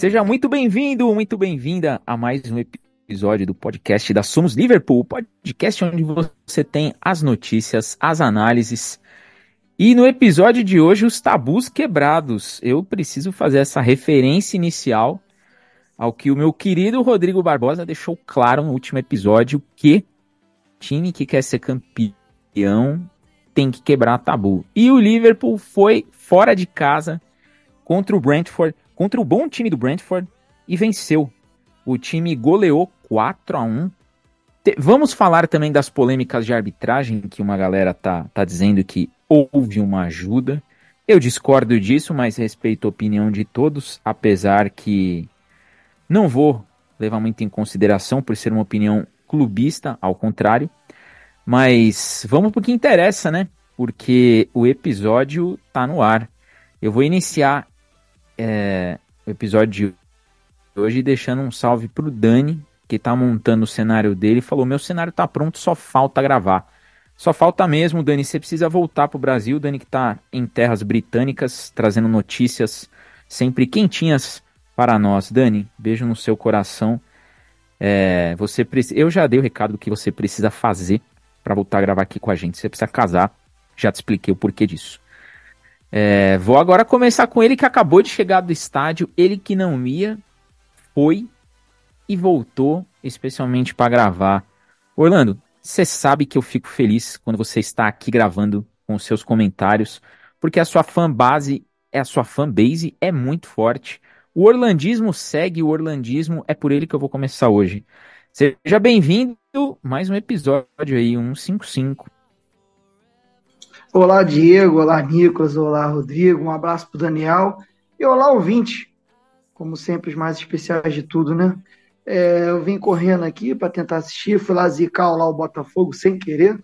Seja muito bem-vindo, muito bem-vinda a mais um episódio do podcast da Somos Liverpool, podcast onde você tem as notícias, as análises. E no episódio de hoje, os tabus quebrados. Eu preciso fazer essa referência inicial ao que o meu querido Rodrigo Barbosa deixou claro no último episódio, que time que quer ser campeão tem que quebrar tabu. E o Liverpool foi fora de casa contra o Brentford, contra o bom time do Brentford e venceu. O time goleou 4 a 1. Vamos falar também das polêmicas de arbitragem que uma galera tá, tá dizendo que houve uma ajuda. Eu discordo disso, mas respeito a opinião de todos, apesar que não vou levar muito em consideração por ser uma opinião clubista, ao contrário. Mas vamos para o que interessa, né? Porque o episódio tá no ar. Eu vou iniciar é, o episódio de hoje deixando um salve pro Dani, que tá montando o cenário dele. Falou: Meu cenário tá pronto, só falta gravar. Só falta mesmo, Dani. Você precisa voltar pro Brasil. Dani, que tá em terras britânicas, trazendo notícias sempre quentinhas para nós. Dani, beijo no seu coração. É, você Eu já dei o recado do que você precisa fazer para voltar a gravar aqui com a gente. Você precisa casar. Já te expliquei o porquê disso. É, vou agora começar com ele que acabou de chegar do estádio. Ele que não ia, foi e voltou especialmente para gravar. Orlando, você sabe que eu fico feliz quando você está aqui gravando com seus comentários, porque a sua fanbase, a sua fanbase é muito forte. O orlandismo segue o orlandismo, é por ele que eu vou começar hoje. Seja bem-vindo, mais um episódio aí, 155. Olá, Diego, olá, Nicolas, olá, Rodrigo, um abraço pro Daniel e olá, ouvinte. Como sempre, os mais especiais de tudo, né? É, eu vim correndo aqui para tentar assistir, fui lá zicar lá o Botafogo sem querer.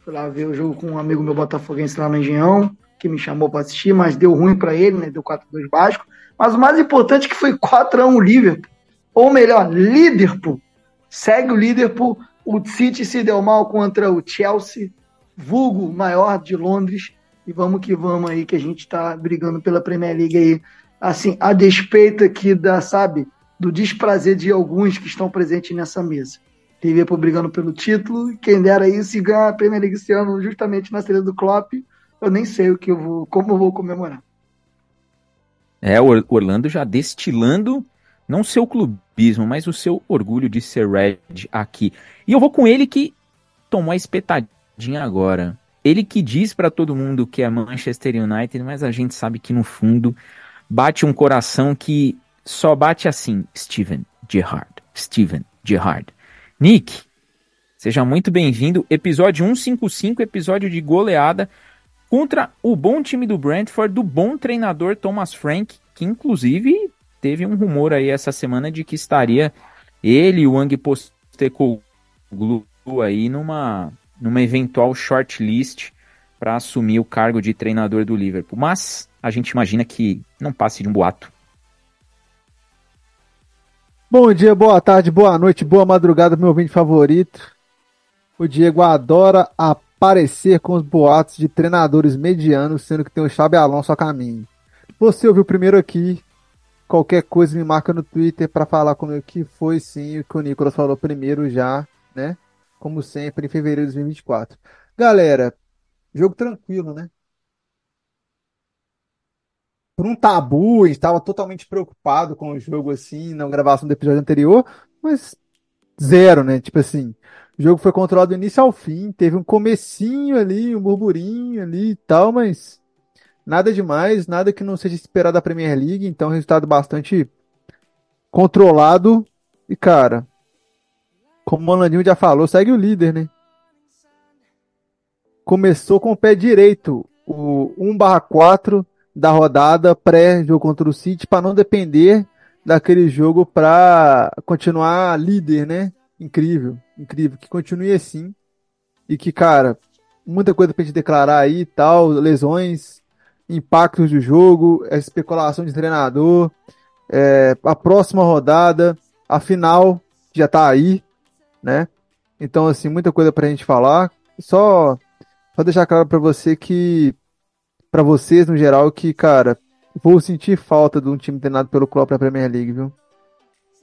Fui lá ver o jogo com um amigo meu botafoguense lá no Engenhão, que me chamou para assistir, mas deu ruim para ele, né? Deu 4-2 Vasco. Mas o mais importante é que foi 4x1 Liverpool. Ou melhor, Liverpool. Segue o Liverpool. O City se deu mal contra o Chelsea, vulgo maior de Londres. E vamos que vamos aí, que a gente está brigando pela Premier League aí. Assim, a despeito aqui da, sabe, do desprazer de alguns que estão presentes nessa mesa. Liverpool brigando pelo título, quem dera isso e ganhar a Premier League esse ano justamente na saída do Klopp, eu nem sei o que eu vou, como eu vou comemorar. É, o Orlando já destilando não seu clubismo, mas o seu orgulho de ser Red aqui. E eu vou com ele que tomou a espetadinha agora. Ele que diz para todo mundo que é Manchester United, mas a gente sabe que no fundo bate um coração que só bate assim, Steven Gerrard. Steven Gerrard. Nick, seja muito bem-vindo. Episódio 155, episódio de goleada contra o bom time do Brentford, do bom treinador Thomas Frank, que inclusive teve um rumor aí essa semana de que estaria ele e o Ang Postecoglou aí numa, numa eventual shortlist para assumir o cargo de treinador do Liverpool. Mas a gente imagina que não passe de um boato. Bom dia, boa tarde, boa noite, boa madrugada, meu ouvinte favorito. O Diego adora a parecer com os boatos de treinadores medianos, sendo que tem o Xabi Alonso a caminho. Você ouviu primeiro aqui. Qualquer coisa me marca no Twitter para falar comigo que foi sim o que o Nicolas falou primeiro já, né? Como sempre, em fevereiro de 2024. Galera, jogo tranquilo, né? Por um tabu, estava totalmente preocupado com o jogo assim, na gravação do episódio anterior, mas zero, né? Tipo assim, o jogo foi controlado do início ao fim, teve um comecinho ali, um burburinho ali e tal, mas nada demais, nada que não seja esperado da Premier League, então resultado bastante controlado. E cara, como o Landinho já falou, segue o líder, né? Começou com o pé direito, o 1/4 da rodada pré-jogo contra o City para não depender daquele jogo para continuar líder, né? Incrível incrível, que continue assim. E que, cara, muita coisa pra gente declarar aí e tal, lesões, impactos do jogo, essa especulação de treinador, é, a próxima rodada, a final já tá aí, né? Então, assim, muita coisa pra gente falar. Só, só deixar claro pra você que, pra vocês no geral, que, cara, vou sentir falta de um time treinado pelo Klopp na Premier League, viu?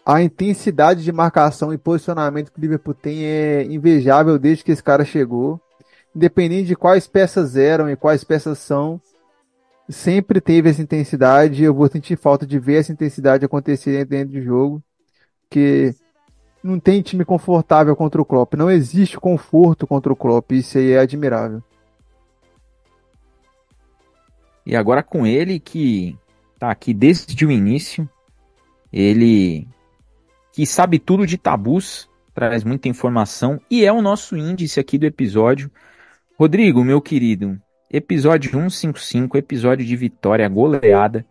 A intensidade de marcação e posicionamento que o Liverpool tem é invejável desde que esse cara chegou. Independente de quais peças eram e quais peças são, sempre teve essa intensidade. Eu vou sentir falta de ver essa intensidade acontecer dentro do jogo, que não tem time confortável contra o Klopp. Não existe conforto contra o Klopp. Isso aí é admirável. E agora com ele que tá aqui desde o início, ele que sabe tudo de tabus, traz muita informação e é o nosso índice aqui do episódio. Rodrigo, meu querido, episódio 155, episódio de vitória goleada.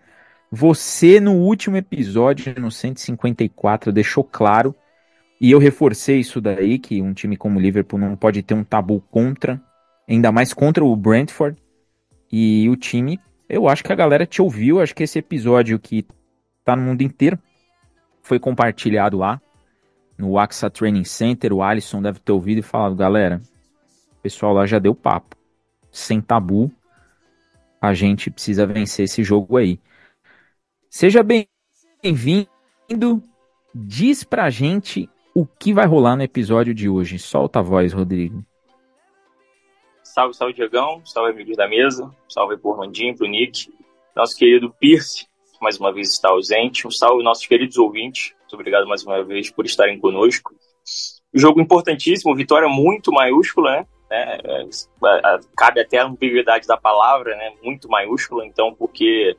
Você no último episódio, no 154, deixou claro, e eu reforcei isso daí, que um time como o Liverpool não pode ter um tabu contra, ainda mais contra o Brentford. E o time, eu acho que a galera te ouviu, acho que esse episódio que tá no mundo inteiro foi compartilhado lá no AXA Training Center, o Alisson deve ter ouvido e falado, galera, o pessoal lá já deu papo. Sem tabu, a gente precisa vencer esse jogo aí. Seja bem-vindo. Diz pra gente o que vai rolar no episódio de hoje. Solta a voz, Rodrigo. Salve, salve, Diegão. Salve, amigos da mesa. Salve pro Rondinho, pro Nick. Nosso querido Pierce, que mais uma vez está ausente. Um salve, nossos queridos ouvintes. Muito obrigado mais uma vez por estarem conosco. Jogo importantíssimo, vitória muito maiúscula, né? É, é, cabe até a ambiguidade da palavra, né? Muito maiúscula, então, porque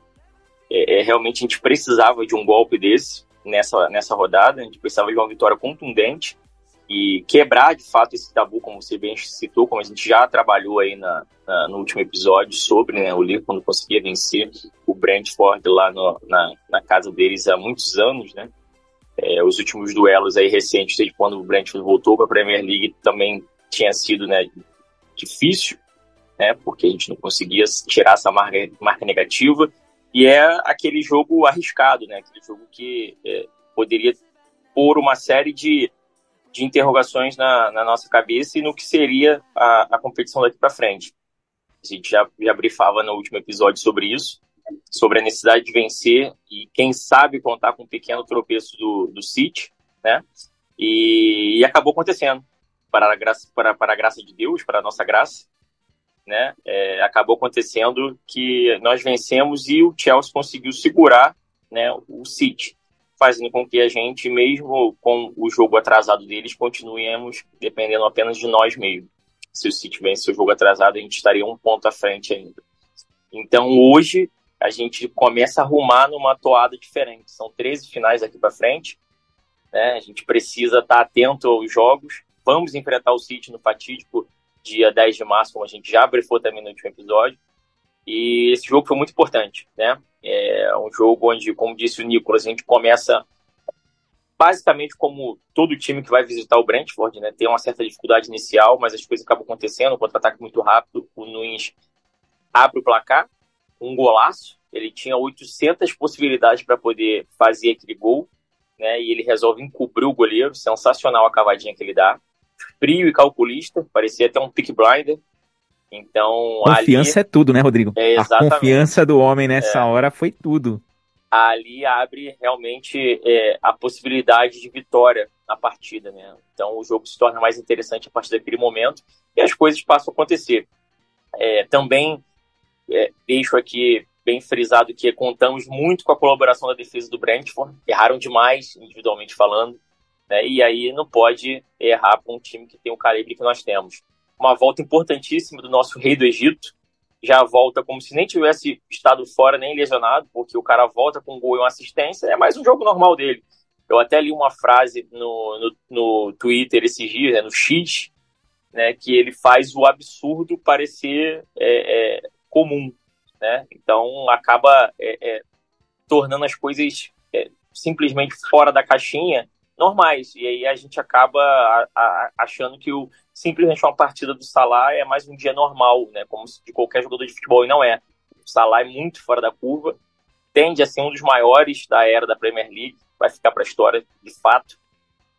é, é, realmente a gente precisava de um golpe desse nessa, nessa rodada, a gente precisava de uma vitória contundente e quebrar de fato esse tabu, como você bem citou, como a gente já trabalhou aí na, na no último episódio sobre né, o Liverpool quando conseguia vencer o Brentford lá no, na, na casa deles há muitos anos, né? É, os últimos duelos aí recentes, desde quando o Brentford voltou para a Premier League, também tinha sido né, difícil, né, porque a gente não conseguia tirar essa marca, marca negativa. E é aquele jogo arriscado, né, aquele jogo que é, poderia pôr uma série de de interrogações na, na, nossa cabeça e no que seria a, a competição daqui para frente. A gente já, já brifava no último episódio sobre isso, sobre a necessidade de vencer e, quem sabe, contar com um pequeno tropeço do, do City, né? E, e acabou acontecendo. Para a, graça, para, para a graça de Deus, para a nossa graça, né? É, acabou acontecendo que nós vencemos e o Chelsea conseguiu segurar né, o City fazendo com que a gente, mesmo com o jogo atrasado deles, continuemos dependendo apenas de nós mesmos. Se o City vence o jogo atrasado, a gente estaria um ponto à frente ainda. Então hoje a gente começa a arrumar numa toada diferente. São 13 finais daqui para frente. Né? A gente precisa estar atento aos jogos. Vamos enfrentar o City no fatídico dia 10 de março, como a gente já brifou também no último episódio. E esse jogo foi muito importante, né? É um jogo onde, como disse o Nicolas, a gente começa basicamente como todo time que vai visitar o Brentford, né? Tem uma certa dificuldade inicial, mas as coisas acabam acontecendo, um contra-ataque muito rápido, o Nunes abre o placar, um golaço, ele tinha 800 possibilidades para poder fazer aquele gol, né? E ele resolve encobrir o goleiro, sensacional a cavadinha que ele dá. Frio e calculista, parecia até um pick blinder, então, confiança ali, é tudo, né, Rodrigo? É, a confiança do homem nessa é, hora foi tudo. Ali abre realmente é, a possibilidade de vitória na partida, né? Então o jogo se torna mais interessante a partir daquele momento e as coisas passam a acontecer. É, também é, deixo aqui bem frisado que contamos muito com a colaboração da defesa do Brentford. Erraram demais, individualmente falando, né? E aí não pode errar com um time que tem o calibre que nós temos uma volta importantíssima do nosso rei do Egito. Já volta como se nem tivesse estado fora, nem lesionado, porque o cara volta com um gol e uma assistência. É mais um jogo normal dele. Eu até li uma frase no, no, no Twitter esses dias, né, no X, né, que ele faz o absurdo parecer é, é, comum. Né? Então acaba é, é tornando as coisas é, simplesmente fora da caixinha normais. E aí a gente acaba a, a, achando que o, simplesmente uma partida do Salah é mais um dia normal, né? Como de qualquer jogador de futebol, e não é. O Salah é muito fora da curva, tende a ser um dos maiores da era da Premier League, vai ficar para a história de fato.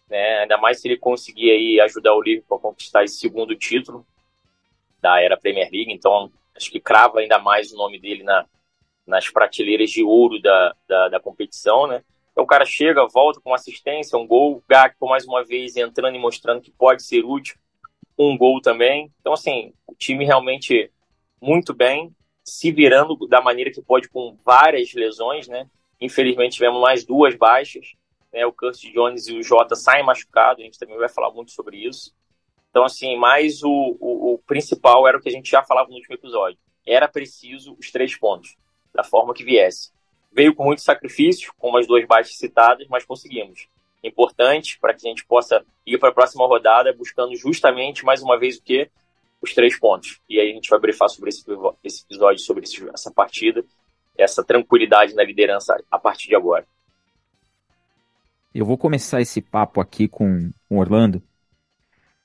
Né? Ainda mais se ele conseguir aí ajudar o Liverpool a conquistar esse segundo título da era Premier League. Então, acho que crava ainda mais o nome dele na, nas prateleiras de ouro da, da, da competição, né? Então o cara chega, volta com assistência, um gol, Gakpo mais uma vez entrando e mostrando que pode ser útil, um gol também. Então assim, o time realmente muito bem, se virando da maneira que pode com várias lesões, né? Infelizmente tivemos mais duas baixas, né? O Curtis Jones e o Jota saem machucados, a gente também vai falar muito sobre isso. Então assim, mas o, o, o principal era o que a gente já falava no último episódio. Era preciso os três pontos, da forma que viesse. Veio com muito sacrifício, com as duas baixas citadas, mas conseguimos. Importante para que a gente possa ir para a próxima rodada buscando justamente, mais uma vez, o que? Os três pontos. E aí a gente vai brefar sobre esse, esse episódio, sobre esse, essa partida, essa tranquilidade na liderança a partir de agora. Eu vou começar esse papo aqui com o Orlando,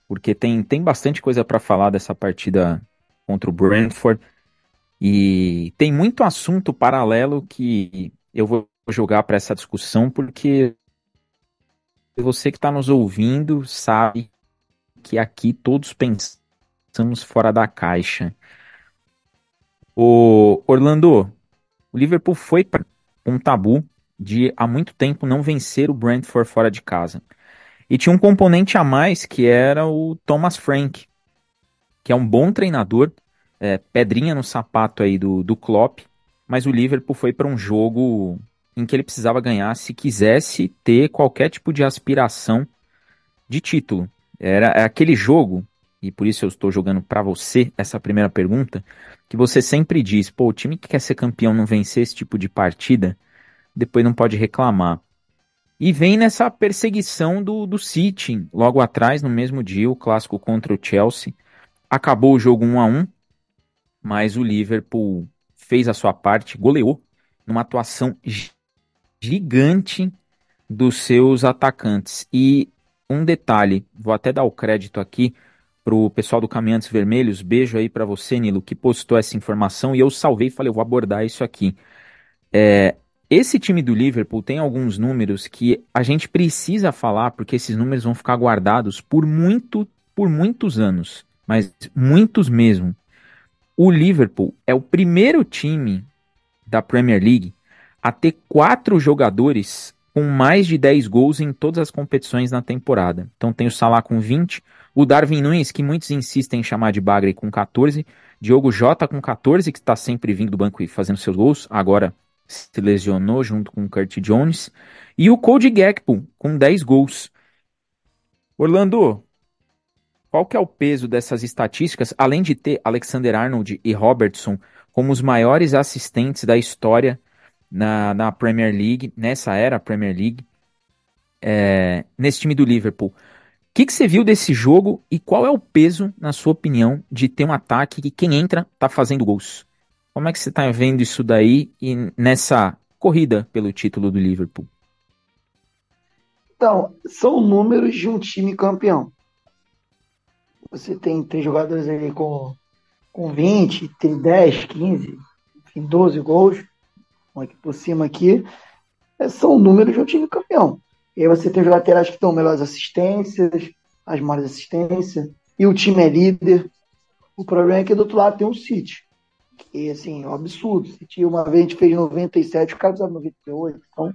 porque tem, tem bastante coisa para falar dessa partida contra o Brentford. E tem muito assunto paralelo que eu vou jogar para essa discussão, porque você que está nos ouvindo sabe que aqui todos pensamos fora da caixa. O Orlando, o Liverpool foi para um tabu de há muito tempo não vencer o Brentford fora de casa. E tinha um componente a mais que era o Thomas Frank, que é um bom treinador, é, pedrinha no sapato aí do, do Klopp, mas o Liverpool foi para um jogo em que ele precisava ganhar se quisesse ter qualquer tipo de aspiração de título. Era é aquele jogo, e por isso eu estou jogando para você essa primeira pergunta, que você sempre diz, pô, o time que quer ser campeão não vencer esse tipo de partida, depois não pode reclamar. E vem nessa perseguição do, do City, logo atrás, no mesmo dia, o clássico contra o Chelsea. Acabou o jogo 1 a 1 mas o Liverpool fez a sua parte, goleou numa atuação gigante dos seus atacantes. E um detalhe, vou até dar o crédito aqui pro pessoal do Caminhantes Vermelhos, beijo aí para você, Nilo, que postou essa informação e eu salvei e falei, eu vou abordar isso aqui. É, esse time do Liverpool tem alguns números que a gente precisa falar, porque esses números vão ficar guardados por muito, por muitos anos, mas muitos mesmo o Liverpool é o primeiro time da Premier League a ter quatro jogadores com mais de 10 gols em todas as competições na temporada. Então tem o Salah com 20, o Darwin Nunes, que muitos insistem em chamar de Bagre, com 14, Diogo Jota com 14, que está sempre vindo do banco e fazendo seus gols, agora se lesionou junto com o Kurt Jones, e o Cody Gakpo com 10 gols. Orlando, qual que é o peso dessas estatísticas, além de ter Alexander Arnold e Robertson como os maiores assistentes da história na, na Premier League, nessa era Premier League, é, nesse time do Liverpool? O que, que você viu desse jogo e qual é o peso, na sua opinião, de ter um ataque que quem entra tá fazendo gols? Como é que você está vendo isso daí e nessa corrida pelo título do Liverpool? Então, são números de um time campeão. Você tem, tem jogadores aí com, com 20, tem 10, 15, enfim, 12 gols. Aqui por cima aqui. É, são números de um time campeão. E aí você tem os laterais que dão melhores assistências, as maiores assistências, e o time é líder. O problema é que do outro lado tem um City. Que, assim, é um absurdo. City, uma vez a gente fez 97, o cara precisava 98. Então,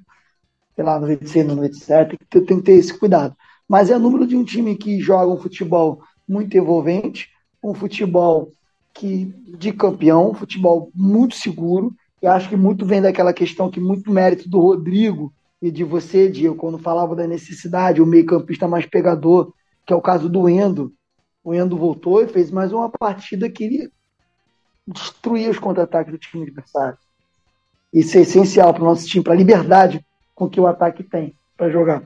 sei lá, 96, 97, tem, tem que ter esse cuidado. Mas é o número de um time que joga um futebol muito envolvente, um futebol que de campeão, um futebol muito seguro. E acho que muito vem daquela questão que muito mérito do Rodrigo e de você, Diego, quando falava da necessidade, o meio-campista mais pegador, que é o caso do Endo. O Endo voltou e fez mais uma partida que ele destruía os contra-ataques do time adversário. Isso é essencial para o nosso time, para a liberdade com que o ataque tem para jogar.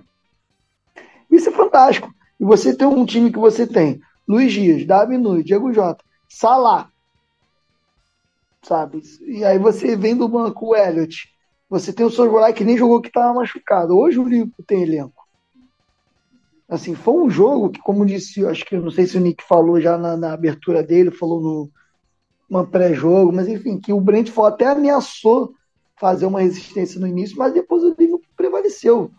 Isso é fantástico. E você tem um time que você tem Luiz Dias, Davi Nunes, Diego Jota, Salah, sabe? E aí você vem do banco o Elliot, você tem o Sorgolai que nem jogou que estava machucado. Hoje o Liverpool tem elenco. Assim, foi um jogo que, como disse, acho que não sei se o Nick falou já na, na abertura dele, falou no pré-jogo, mas enfim, que o Brentford até ameaçou fazer uma resistência no início, mas depois o Liverpool prevaleceu.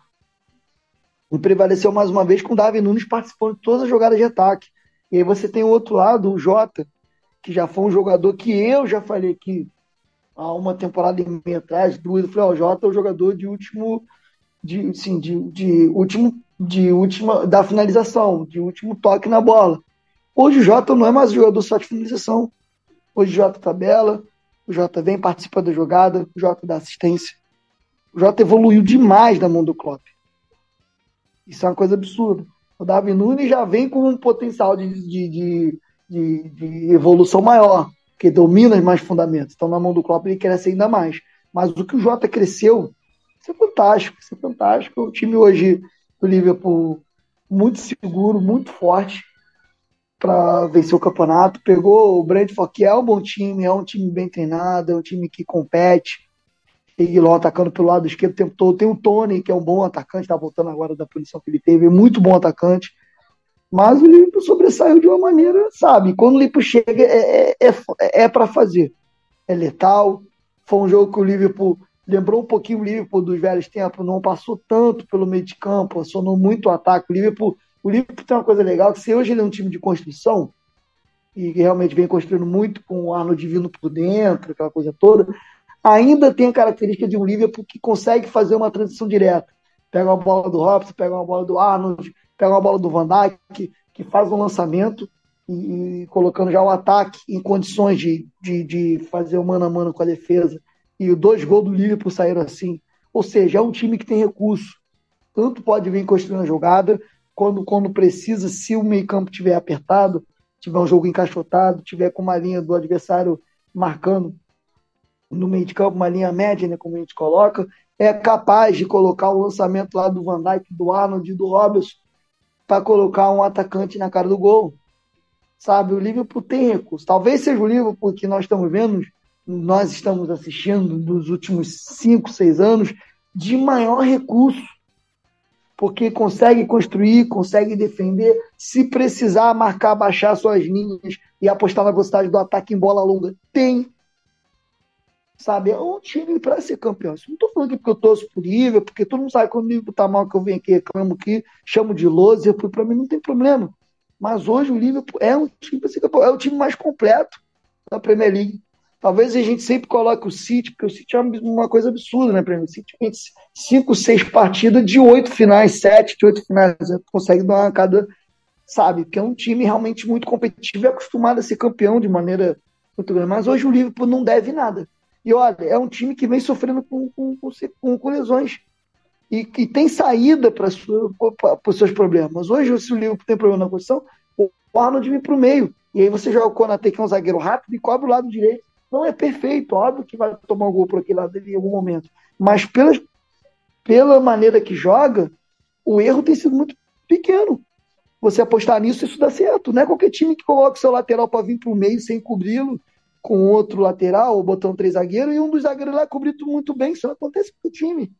E prevaleceu mais uma vez com o Davi Nunes participando de todas as jogadas de ataque. E aí você tem o outro lado, o Jota, que já foi um jogador que eu já falei que há uma temporada e meia atrás, duas, eu falei, ó, o Jota é o jogador de último, de, de, de último, de última, da finalização, de último toque na bola. Hoje o Jota não é mais jogador só de finalização. Hoje o Jota tabela, o Jota vem, participa da jogada, o Jota dá assistência. O Jota evoluiu demais na mão do Klopp. Isso é uma coisa absurda. O Davi Nunes já vem com um potencial de, de, de, de, de evolução maior, que domina mais fundamentos. Então, na mão do Klopp, ele cresce ainda mais. Mas o que o Jota cresceu, isso é fantástico. Isso é fantástico. O time hoje do Liverpool muito seguro, muito forte para vencer o campeonato. Pegou o Brentford, que é um bom time, é um time bem treinado, é um time que compete. Reguilon atacando pelo lado esquerdo o tempo todo. Tem o Tony, que é um bom atacante, está voltando agora da punição que ele teve, é muito bom atacante. Mas o Liverpool sobressaiu de uma maneira, sabe? Quando o Liverpool chega, é, é, é, é para fazer. É letal. Foi um jogo que o Liverpool lembrou um pouquinho o Liverpool dos velhos tempos, não passou tanto pelo meio de campo, acionou muito o ataque. O Liverpool, o Liverpool tem uma coisa legal, que se hoje ele é um time de construção, e realmente vem construindo muito com o Arnold vindo por dentro, aquela coisa toda, ainda tem a característica de um Liverpool que consegue fazer uma transição direta. Pega uma bola do Robson, pega uma bola do Arnold, pega uma bola do Van Dijk, que, que faz um lançamento e, e, colocando já o ataque em condições de, de, de fazer o mano a mano com a defesa. E dois gols do Liverpool saíram assim. Ou seja, é um time que tem recurso. Tanto pode vir construindo a jogada, quando, quando precisa, se o meio-campo tiver apertado, tiver um jogo encaixotado, tiver com uma linha do adversário marcando no meio de campo, uma linha média, né, como a gente coloca, é capaz de colocar o lançamento lá do Van Dijk, do Arnold do Robertson para colocar um atacante na cara do gol. Sabe, o Liverpool tem recurso. Talvez seja o Liverpool que nós estamos vendo, nós estamos assistindo nos últimos 5, 6 anos, de maior recurso. Porque consegue construir, consegue defender, se precisar marcar, baixar suas linhas e apostar na velocidade do ataque em bola longa, tem sabe? É um time para ser campeão. Isso não estou falando aqui porque eu torço por Liverpool, porque todo mundo sabe quando o Liverpool tá mal que eu venho aqui, reclamo aqui, chamo de loser, para mim não tem problema. Mas hoje o Liverpool é um time para ser campeão, é o time mais completo da Premier League. Talvez a gente sempre coloque o City, porque o City é uma coisa absurda, né, Premier? O City tem cinco, seis partidas de oito finais, sete de oito finais, né? consegue dar uma cada, sabe? Que é um time realmente muito competitivo e acostumado a ser campeão de maneira muito grande. Mas hoje o Liverpool não deve nada. E olha, é um time que vem sofrendo com, com, com, com lesões e que tem saída para os seus problemas. Hoje, se o Liverpool tem problema na posição, o Arnold vem para o meio. E aí você joga o Konate, que é um zagueiro rápido, e cobre o lado direito. Não é perfeito, óbvio que vai tomar um gol por aquele lado dele em algum momento. Mas pela, pela maneira que joga, o erro tem sido muito pequeno. Você apostar nisso, isso dá certo. Não é qualquer time que coloca o seu lateral para vir para o meio sem cobri-lo com outro lateral, ou botando três zagueiros, e um dos zagueiros lá cobriu muito bem. Isso não acontece com o time.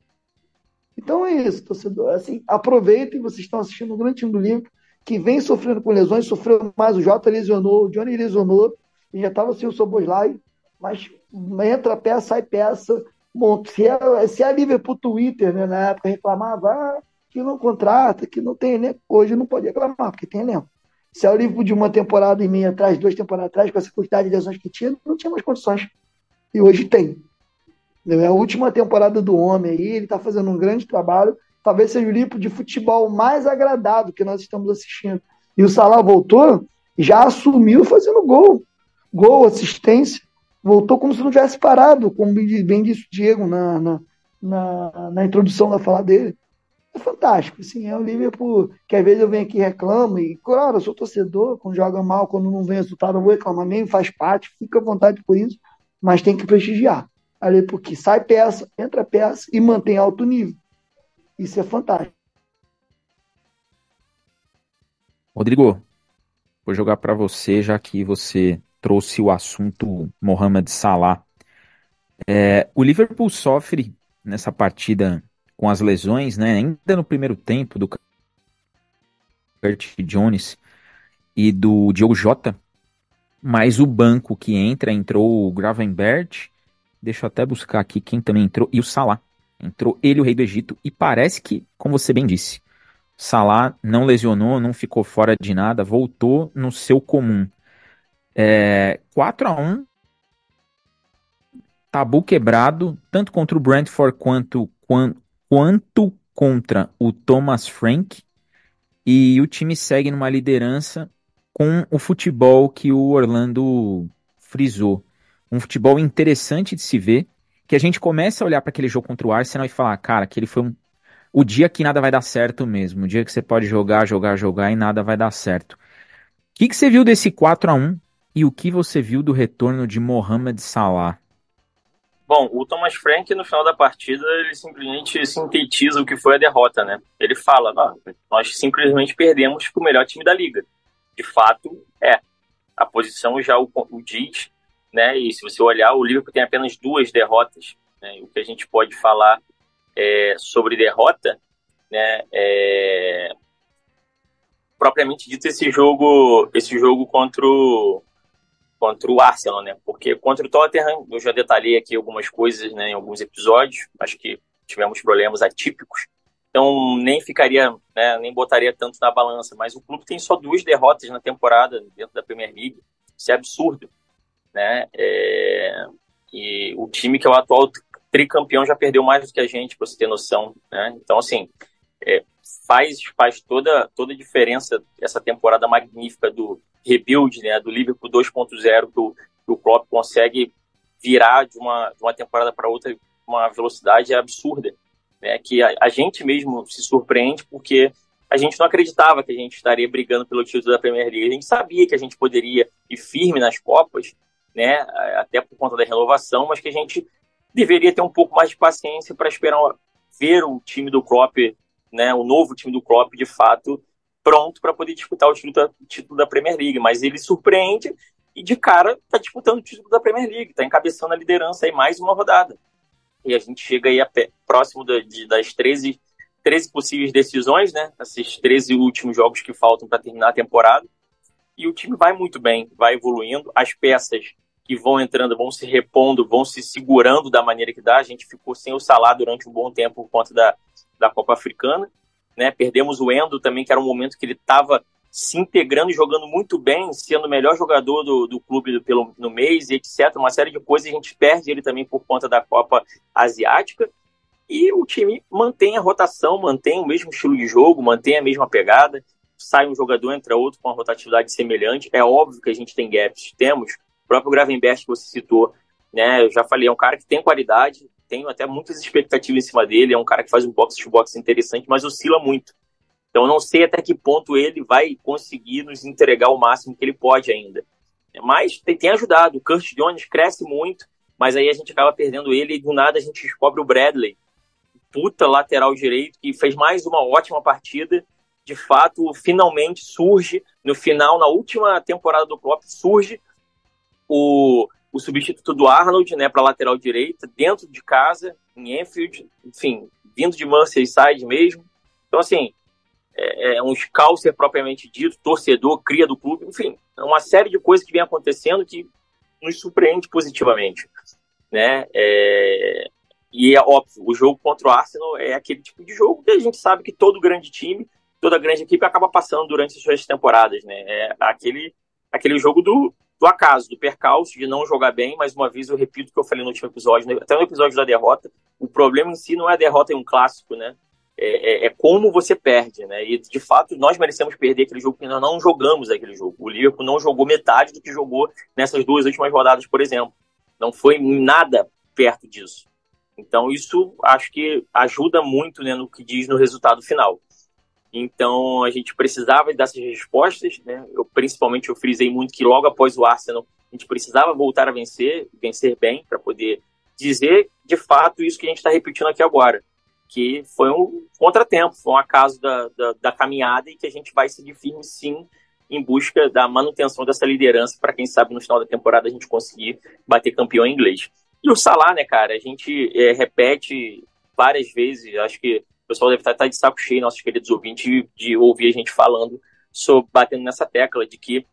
Então é isso, torcedor. Assim, aproveitem, vocês estão assistindo um grande time do Liverpool, que vem sofrendo com lesões, sofreu mais, o Jota lesionou, o Johnny lesionou, e já estava sem o Soboslai, mas entra peça, sai peça. Bom, se é, se é Liverpool Twitter, né, na época reclamava ah, que não contrata, que não tem elenco, hoje não pode reclamar, porque tem elenco. Se o livro de uma temporada e meia atrás, duas temporadas atrás, com essa quantidade de lesões que tinha, não tinha mais condições. E hoje tem. É a última temporada do homem aí, ele está fazendo um grande trabalho. Talvez seja o livro de futebol mais agradável que nós estamos assistindo. E o Salah voltou, já assumiu fazendo gol. Gol, assistência. Voltou como se não tivesse parado, como bem disse o Diego na, na, na, na introdução da fala dele é fantástico. Assim, é o Liverpool que às vezes eu venho aqui e reclamo, e claro, eu sou torcedor, quando joga mal, quando não vem resultado, eu vou reclamar mesmo, faz parte, fica à vontade por isso, mas tem que prestigiar. Ali, porque sai peça, entra peça e mantém alto nível. Isso é fantástico. Rodrigo, vou jogar para você, já que você trouxe o assunto Mohamed Salah. É, o Liverpool sofre nessa partida com as lesões, né? Ainda no primeiro tempo do Kurt Jones e do Diogo Jota, mas o banco que entra, entrou o Gravenbert, deixa eu até buscar aqui quem também entrou, e o Salah. Entrou ele, o rei do Egito, e parece que, como você bem disse, Salah não lesionou, não ficou fora de nada, voltou no seu comum. É, 4 a 1 tabu quebrado, tanto contra o Brentford quanto, quanto, quanto contra o Thomas Frank. E o time segue numa liderança com o futebol que o Orlando frisou. Um futebol interessante de se ver, que a gente começa a olhar para aquele jogo contra o Arsenal e falar, cara, aquele foi um, o dia que nada vai dar certo mesmo. O dia que você pode jogar, jogar, jogar e nada vai dar certo. O que, que você viu desse 4 a 1 e o que você viu do retorno de Mohamed Salah? Bom, o Thomas Frank, no final da partida, ele simplesmente sintetiza o que foi a derrota, né? Ele fala, nós simplesmente perdemos com o melhor time da liga. De fato, é. A posição já o, o diz, né? E se você olhar, o Liverpool tem apenas duas derrotas. Né? O que a gente pode falar é, sobre derrota, né? É, propriamente dito, esse jogo, esse jogo contra o, contra o Arsenal, né? Porque contra o Tottenham, eu já detalhei aqui algumas coisas né, em alguns episódios, acho que tivemos problemas atípicos, então nem ficaria, né, nem botaria tanto na balança, mas o clube tem só duas derrotas na temporada dentro da Premier League, isso é absurdo, né? É, e o time que é o atual tricampeão já perdeu mais do que a gente, para você ter noção, né? Então, assim, é, faz, faz toda, toda a diferença essa temporada magnífica do, rebuild, né, do Liverpool 2.0 que o, que o Klopp consegue virar de uma, de uma temporada para outra uma velocidade absurda, né, que a, a, gente mesmo se surpreende porque a gente não acreditava que a gente estaria brigando pelo título da Premier League. A gente sabia que a gente poderia ir firme nas Copas, né, até por conta da renovação, mas que a gente deveria ter um pouco mais de paciência para esperar ver o time do Klopp, né, o novo time do Klopp, de fato, pronto para poder disputar o título da, título da Premier League, mas ele surpreende e de cara está disputando o título da Premier League, está encabeçando a liderança aí mais uma rodada. E a gente chega aí pé, próximo da, de, das 13, 13 possíveis decisões, né? Esses 13 últimos jogos que faltam para terminar a temporada. E o time vai muito bem, vai evoluindo. As peças que vão entrando vão se repondo, vão se segurando da maneira que dá. A gente ficou sem o Salah durante um bom tempo por conta da, da Copa Africana né? Perdemos o Endo também, que era um momento que ele estava se integrando e jogando muito bem, sendo o melhor jogador do, do clube do, pelo, no mês, etc. Uma série de coisas, a gente perde ele também por conta da Copa Asiática. E o time mantém a rotação, mantém o mesmo estilo de jogo, mantém a mesma pegada. Sai um jogador, entra outro com uma rotatividade semelhante. É óbvio que a gente tem gaps, temos. O próprio Gravenberch que você citou, né? Eu já falei, é um cara que tem qualidade, tenho até muitas expectativas em cima dele. É um cara que faz um box-to-box interessante, mas oscila muito. Então, eu não sei até que ponto ele vai conseguir nos entregar o máximo que ele pode ainda. Mas tem, tem ajudado. O Kurt Jones cresce muito, mas aí a gente acaba perdendo ele e do nada a gente descobre o Bradley, puta lateral direito, que fez mais uma ótima partida. De fato, finalmente surge no final, na última temporada do Klopp, surge o o substituto do Arnold, né, para lateral direita, dentro de casa, em Enfield, enfim, vindo de Merseyside mesmo. Então, assim, é, é um scouser propriamente dito, torcedor, cria do clube, enfim, é uma série de coisas que vem acontecendo que nos surpreende positivamente, né? É, e é óbvio, o jogo contra o Arsenal é aquele tipo de jogo que a gente sabe que todo grande time, toda grande equipe acaba passando durante as suas temporadas, né? É aquele, aquele jogo do, do acaso, do percalço, de não jogar bem. Mais uma vez, eu repito o que eu falei no último episódio, né? até no episódio da derrota. O problema em si não é a derrota em um clássico, né? É, é, é, como você perde, né? E de fato nós merecemos perder aquele jogo porque nós não jogamos aquele jogo. O Liverpool não jogou metade do que jogou nessas duas últimas rodadas, por exemplo. Não foi nada perto disso. Então isso acho que ajuda muito né, no que diz no resultado final. Então a gente precisava dessas respostas, né? Eu principalmente eu frisei muito que logo após o Arsenal a gente precisava voltar a vencer, vencer bem para poder dizer de fato isso que a gente está repetindo aqui agora, que foi um contratempo, foi um acaso da, da, da caminhada e que a gente vai seguir firme sim em busca da manutenção dessa liderança para quem sabe no final da temporada a gente conseguir bater campeão em inglês. E o Salah, né, cara, a gente é, repete várias vezes, acho que o pessoal deve estar de saco cheio, nossos queridos ouvintes, de, ouvir a gente falando, sobre, batendo nessa tecla de que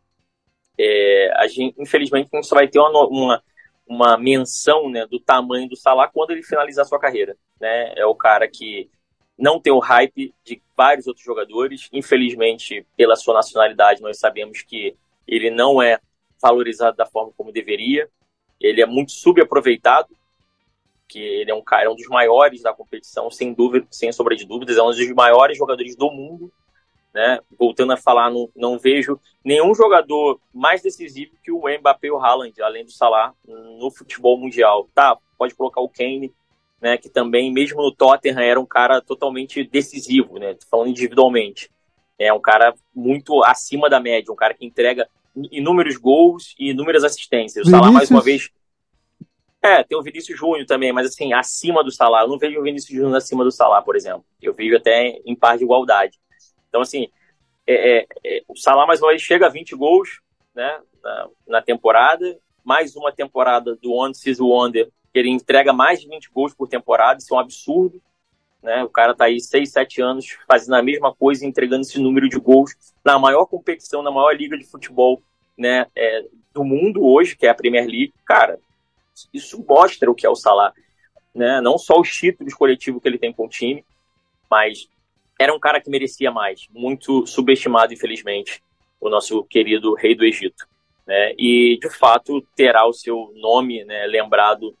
é, a gente, infelizmente, gente só vai ter uma, uma, uma menção né, do tamanho do Salah quando ele finalizar sua carreira. Né? É o cara que não tem o hype de vários outros jogadores. Infelizmente, pela sua nacionalidade, nós sabemos que ele não é valorizado da forma como deveria. Ele é muito subaproveitado que ele é um cara, é um dos maiores da competição, sem dúvida, sem sombra de dúvidas, é um dos maiores jogadores do mundo, né? Voltando a falar, não, não vejo nenhum jogador mais decisivo que o Mbappé e o Haaland, além do Salah, no futebol mundial. Tá, pode colocar o Kane, né, que também, mesmo no Tottenham, era um cara totalmente decisivo, né, falando individualmente. É um cara muito acima da média, um cara que entrega inúmeros gols e inúmeras assistências. O Salah, mais uma vez, é, tem o Vinícius Júnior também, mas assim, acima do Salah. Eu não vejo o Vinícius Júnior acima do Salah, por exemplo. Eu vejo até em par de igualdade. Então, assim, é, é, é, o Salah mais uma vez chega a 20 gols né, na, na temporada. Mais uma temporada do One Season Wonder, que ele entrega mais de 20 gols por temporada. Isso é um absurdo. Né? O cara tá aí 6, 7 anos fazendo a mesma coisa entregando esse número de gols na maior competição, na maior liga de futebol né, é, do mundo hoje, que é a Premier League. Cara, isso mostra o que é o Salah. Né? Não só os títulos coletivos que ele tem com o time, mas era um cara que merecia mais, muito subestimado, infelizmente, o nosso querido rei do Egito. Né? E, de fato, terá o seu nome né, lembrado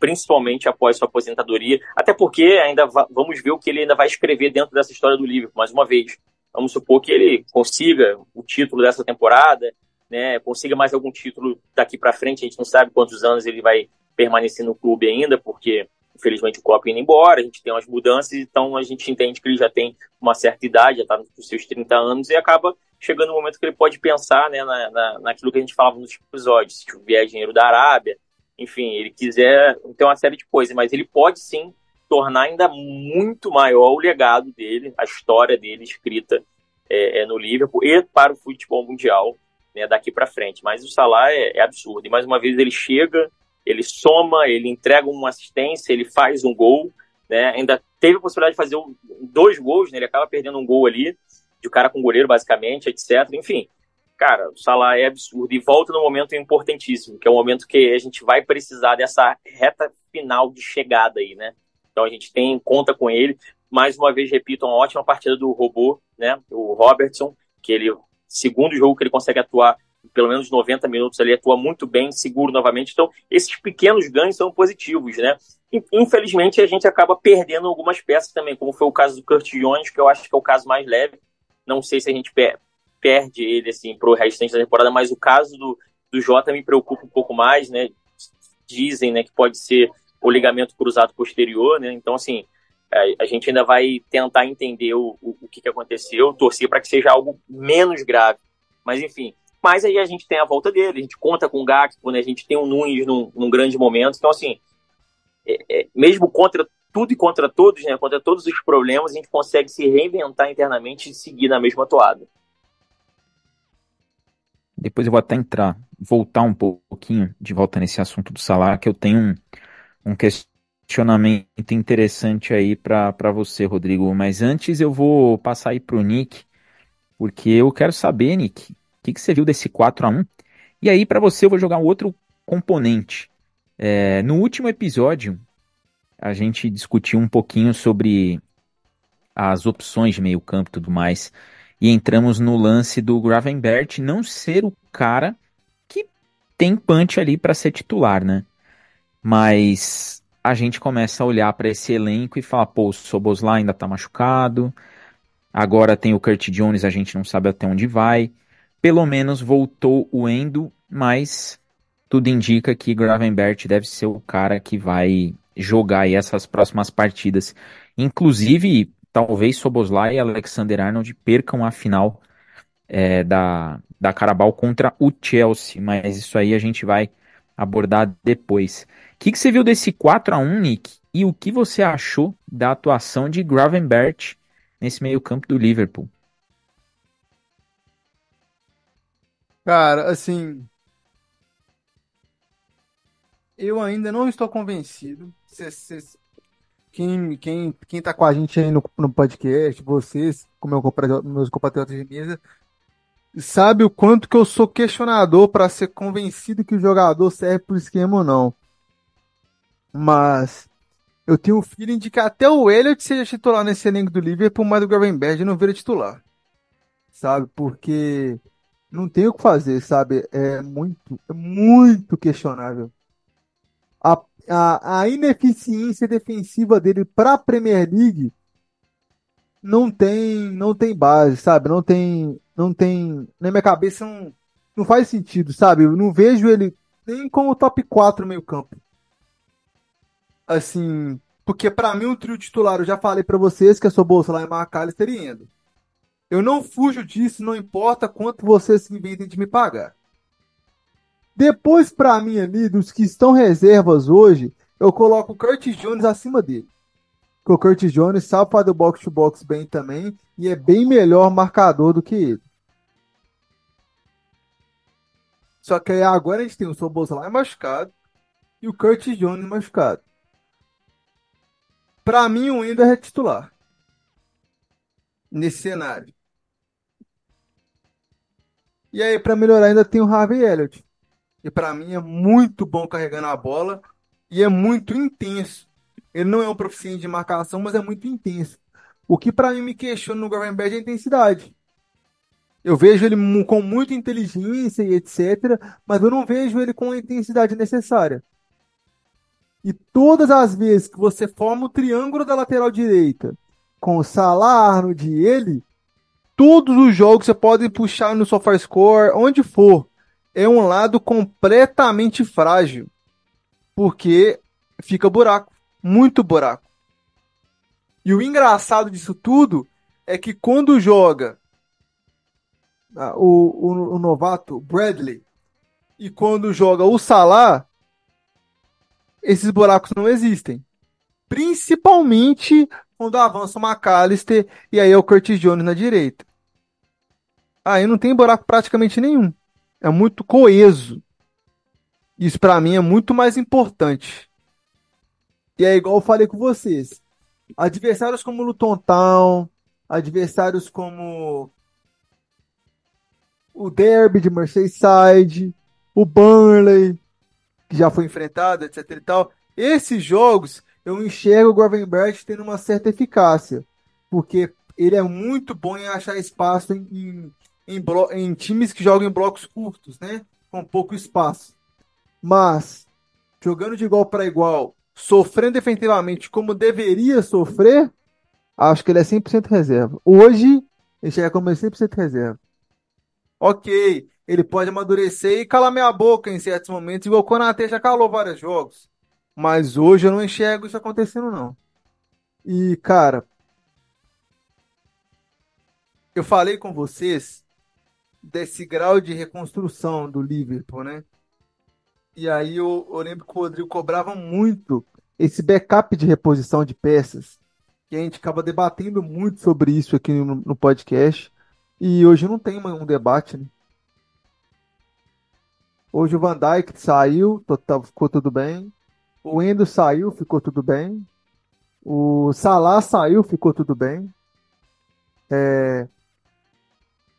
principalmente após sua aposentadoria, até porque ainda vamos ver o que ele ainda vai escrever dentro dessa história do Liverpool, mais uma vez. Vamos supor que ele consiga o título dessa temporada, né, consiga mais algum título daqui para frente. A gente não sabe quantos anos ele vai permanecer no clube ainda, porque infelizmente o Klopp indo embora, a gente tem umas mudanças, então a gente entende que ele já tem uma certa idade, já está nos seus 30 anos e acaba chegando o momento que ele pode pensar né, na, na, naquilo que a gente falava nos episódios, se vier dinheiro da Arábia, enfim, ele quiser ter uma série de coisas, mas ele pode sim tornar ainda muito maior o legado dele, a história dele escrita é, é no Liverpool e para o futebol mundial né, daqui para frente. Mas o Salah é, é, absurdo. E mais uma vez ele chega, ele soma, ele entrega uma assistência, ele faz um gol, né? Ainda teve a possibilidade de fazer um, dois gols, né? Ele acaba perdendo um gol ali, de um cara com goleiro, basicamente, etc. Enfim, cara, o Salah é absurdo. E volta no momento importantíssimo, que é o momento que a gente vai precisar dessa reta final de chegada aí, né? Então a gente tem conta com ele. Mais uma vez, repito, uma ótima partida do robô, né? O Robertson, que ele segundo jogo que ele consegue atuar pelo menos 90 minutos ele atua muito bem, seguro novamente. Então, esses pequenos ganhos são positivos, né? Infelizmente, a gente acaba perdendo algumas peças também, como foi o caso do Kurt Jones, que eu acho que é o caso mais leve. Não sei se a gente per perde ele, assim, pro restante da temporada, mas o caso do, do Jota me preocupa um pouco mais, né? Dizem, né, que pode ser o ligamento cruzado posterior, né? Então, assim, a gente ainda vai tentar entender o, o, o que, que aconteceu, torcer para que seja algo menos grave. Mas enfim, mas aí a gente tem a volta dele, a gente conta com o Gakpo, né? a gente tem o Nunes num, num grande momento. Então, assim, é, é, mesmo contra tudo e contra todos, né? contra todos os problemas, a gente consegue se reinventar internamente e seguir na mesma toada. Depois eu vou até entrar, voltar um pouquinho de volta nesse assunto do Salah, que eu tenho um, um questionamento questionamento interessante aí para você, Rodrigo. Mas antes eu vou passar aí pro Nick, porque eu quero saber, Nick, o que, que você viu desse 4 a 1 E aí, para você, eu vou jogar um outro componente. É, no último episódio, a gente discutiu um pouquinho sobre as opções de meio campo e tudo mais. E entramos no lance do Gravenbert não ser o cara que tem punch ali para ser titular, né? Mas a gente começa a olhar para esse elenco e falar, pô, o Sobosla ainda tá machucado, agora tem o Kurt Jones, a gente não sabe até onde vai. Pelo menos voltou o Endo, mas tudo indica que Gravenbert deve ser o cara que vai jogar essas próximas partidas. Inclusive, talvez Soboslai e Alexander Arnold percam a final é, da, da Carabao contra o Chelsea, mas isso aí a gente vai abordar depois que, que você viu desse 4 a 1 Nick? E o que você achou da atuação de Gravenbert nesse meio-campo do Liverpool? Cara, assim. Eu ainda não estou convencido. Quem, quem, quem tá com a gente aí no, no podcast, vocês, como meu, meus compatriotas de mesa, sabe o quanto que eu sou questionador para ser convencido que o jogador serve pro esquema ou não. Mas eu tenho o feeling de que até o Elliot seja titular nesse elenco do Liverpool, mas o Gravenberg não vira titular. Sabe? Porque não tem o que fazer, sabe? É muito, é muito questionável. a, a, a ineficiência defensiva dele para a Premier League não tem, não tem base, sabe? Não tem, não tem, na minha cabeça não, não faz sentido, sabe? Eu não vejo ele nem como top 4 meio campo. Assim, porque para mim um trio titular, eu já falei para vocês que a sua bolsa lá é McAllister e Endo. Eu não fujo disso, não importa quanto vocês se inventem de me pagar. Depois, para mim ali, dos que estão reservas hoje, eu coloco o Curtis Jones acima dele. Porque o Curtis Jones sabe fazer o box to box bem também e é bem melhor marcador do que ele. Só que agora a gente tem o Soboslai machucado e o Curtis Jones machucado. Para mim, o Ender é titular nesse cenário. E aí, para melhorar, ainda tem o Harvey Elliott. E para mim é muito bom carregando a bola e é muito intenso. Ele não é um proficiente de marcação, mas é muito intenso. O que para mim me questiona no Gravenberg é a intensidade. Eu vejo ele com muita inteligência e etc, mas eu não vejo ele com a intensidade necessária. E todas as vezes que você forma o triângulo da lateral direita com o Salah, Arnold e ele, todos os jogos você pode puxar no SofaScore, onde for, é um lado completamente frágil, porque fica buraco, muito buraco. E o engraçado disso tudo é que quando joga ah, o, o, o novato Bradley e quando joga o Salah, esses buracos não existem. Principalmente quando avança o McAllister e aí é o Curtis Jones na direita. Aí não tem buraco praticamente nenhum. É muito coeso. Isso para mim é muito mais importante. E é igual eu falei com vocês. Adversários como Luton Town, adversários como o Derby de Merseyside, o Burnley, que já foi enfrentado, etc e tal. Esses jogos eu enxergo o Gravenberch tendo uma certa eficácia, porque ele é muito bom em achar espaço em, em, em, em times que jogam em blocos curtos, né? Com pouco espaço. Mas, jogando de igual para igual, sofrendo efetivamente como deveria sofrer, acho que ele é 100% reserva. Hoje, chega como 100% reserva. Ok, ele pode amadurecer e calar minha boca em certos momentos, igual o Konaté já calou vários jogos. Mas hoje eu não enxergo isso acontecendo, não. E, cara, eu falei com vocês desse grau de reconstrução do Liverpool, né? E aí eu, eu lembro que o Rodrigo cobrava muito esse backup de reposição de peças. E a gente acaba debatendo muito sobre isso aqui no, no podcast. E hoje não tem um debate, né? Hoje o Van Dijk saiu, ficou tudo bem. O Endo saiu, ficou tudo bem. O Salah saiu, ficou tudo bem. É...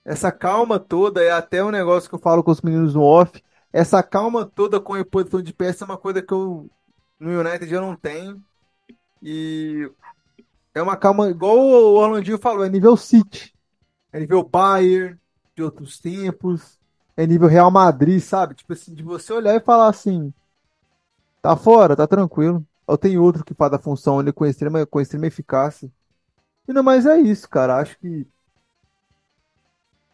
Essa calma toda é até um negócio que eu falo com os meninos no off. Essa calma toda com a reposição de peça é uma coisa que eu no United eu não tenho. E é uma calma, igual o Orlandinho falou, é nível City é nível Bayern de outros tempos, é nível Real Madrid, sabe? Tipo assim, de você olhar e falar assim, tá fora, tá tranquilo. Ou tem outro que faz a função ali com extrema, com extrema eficácia. E não, mas é isso, cara. Acho que,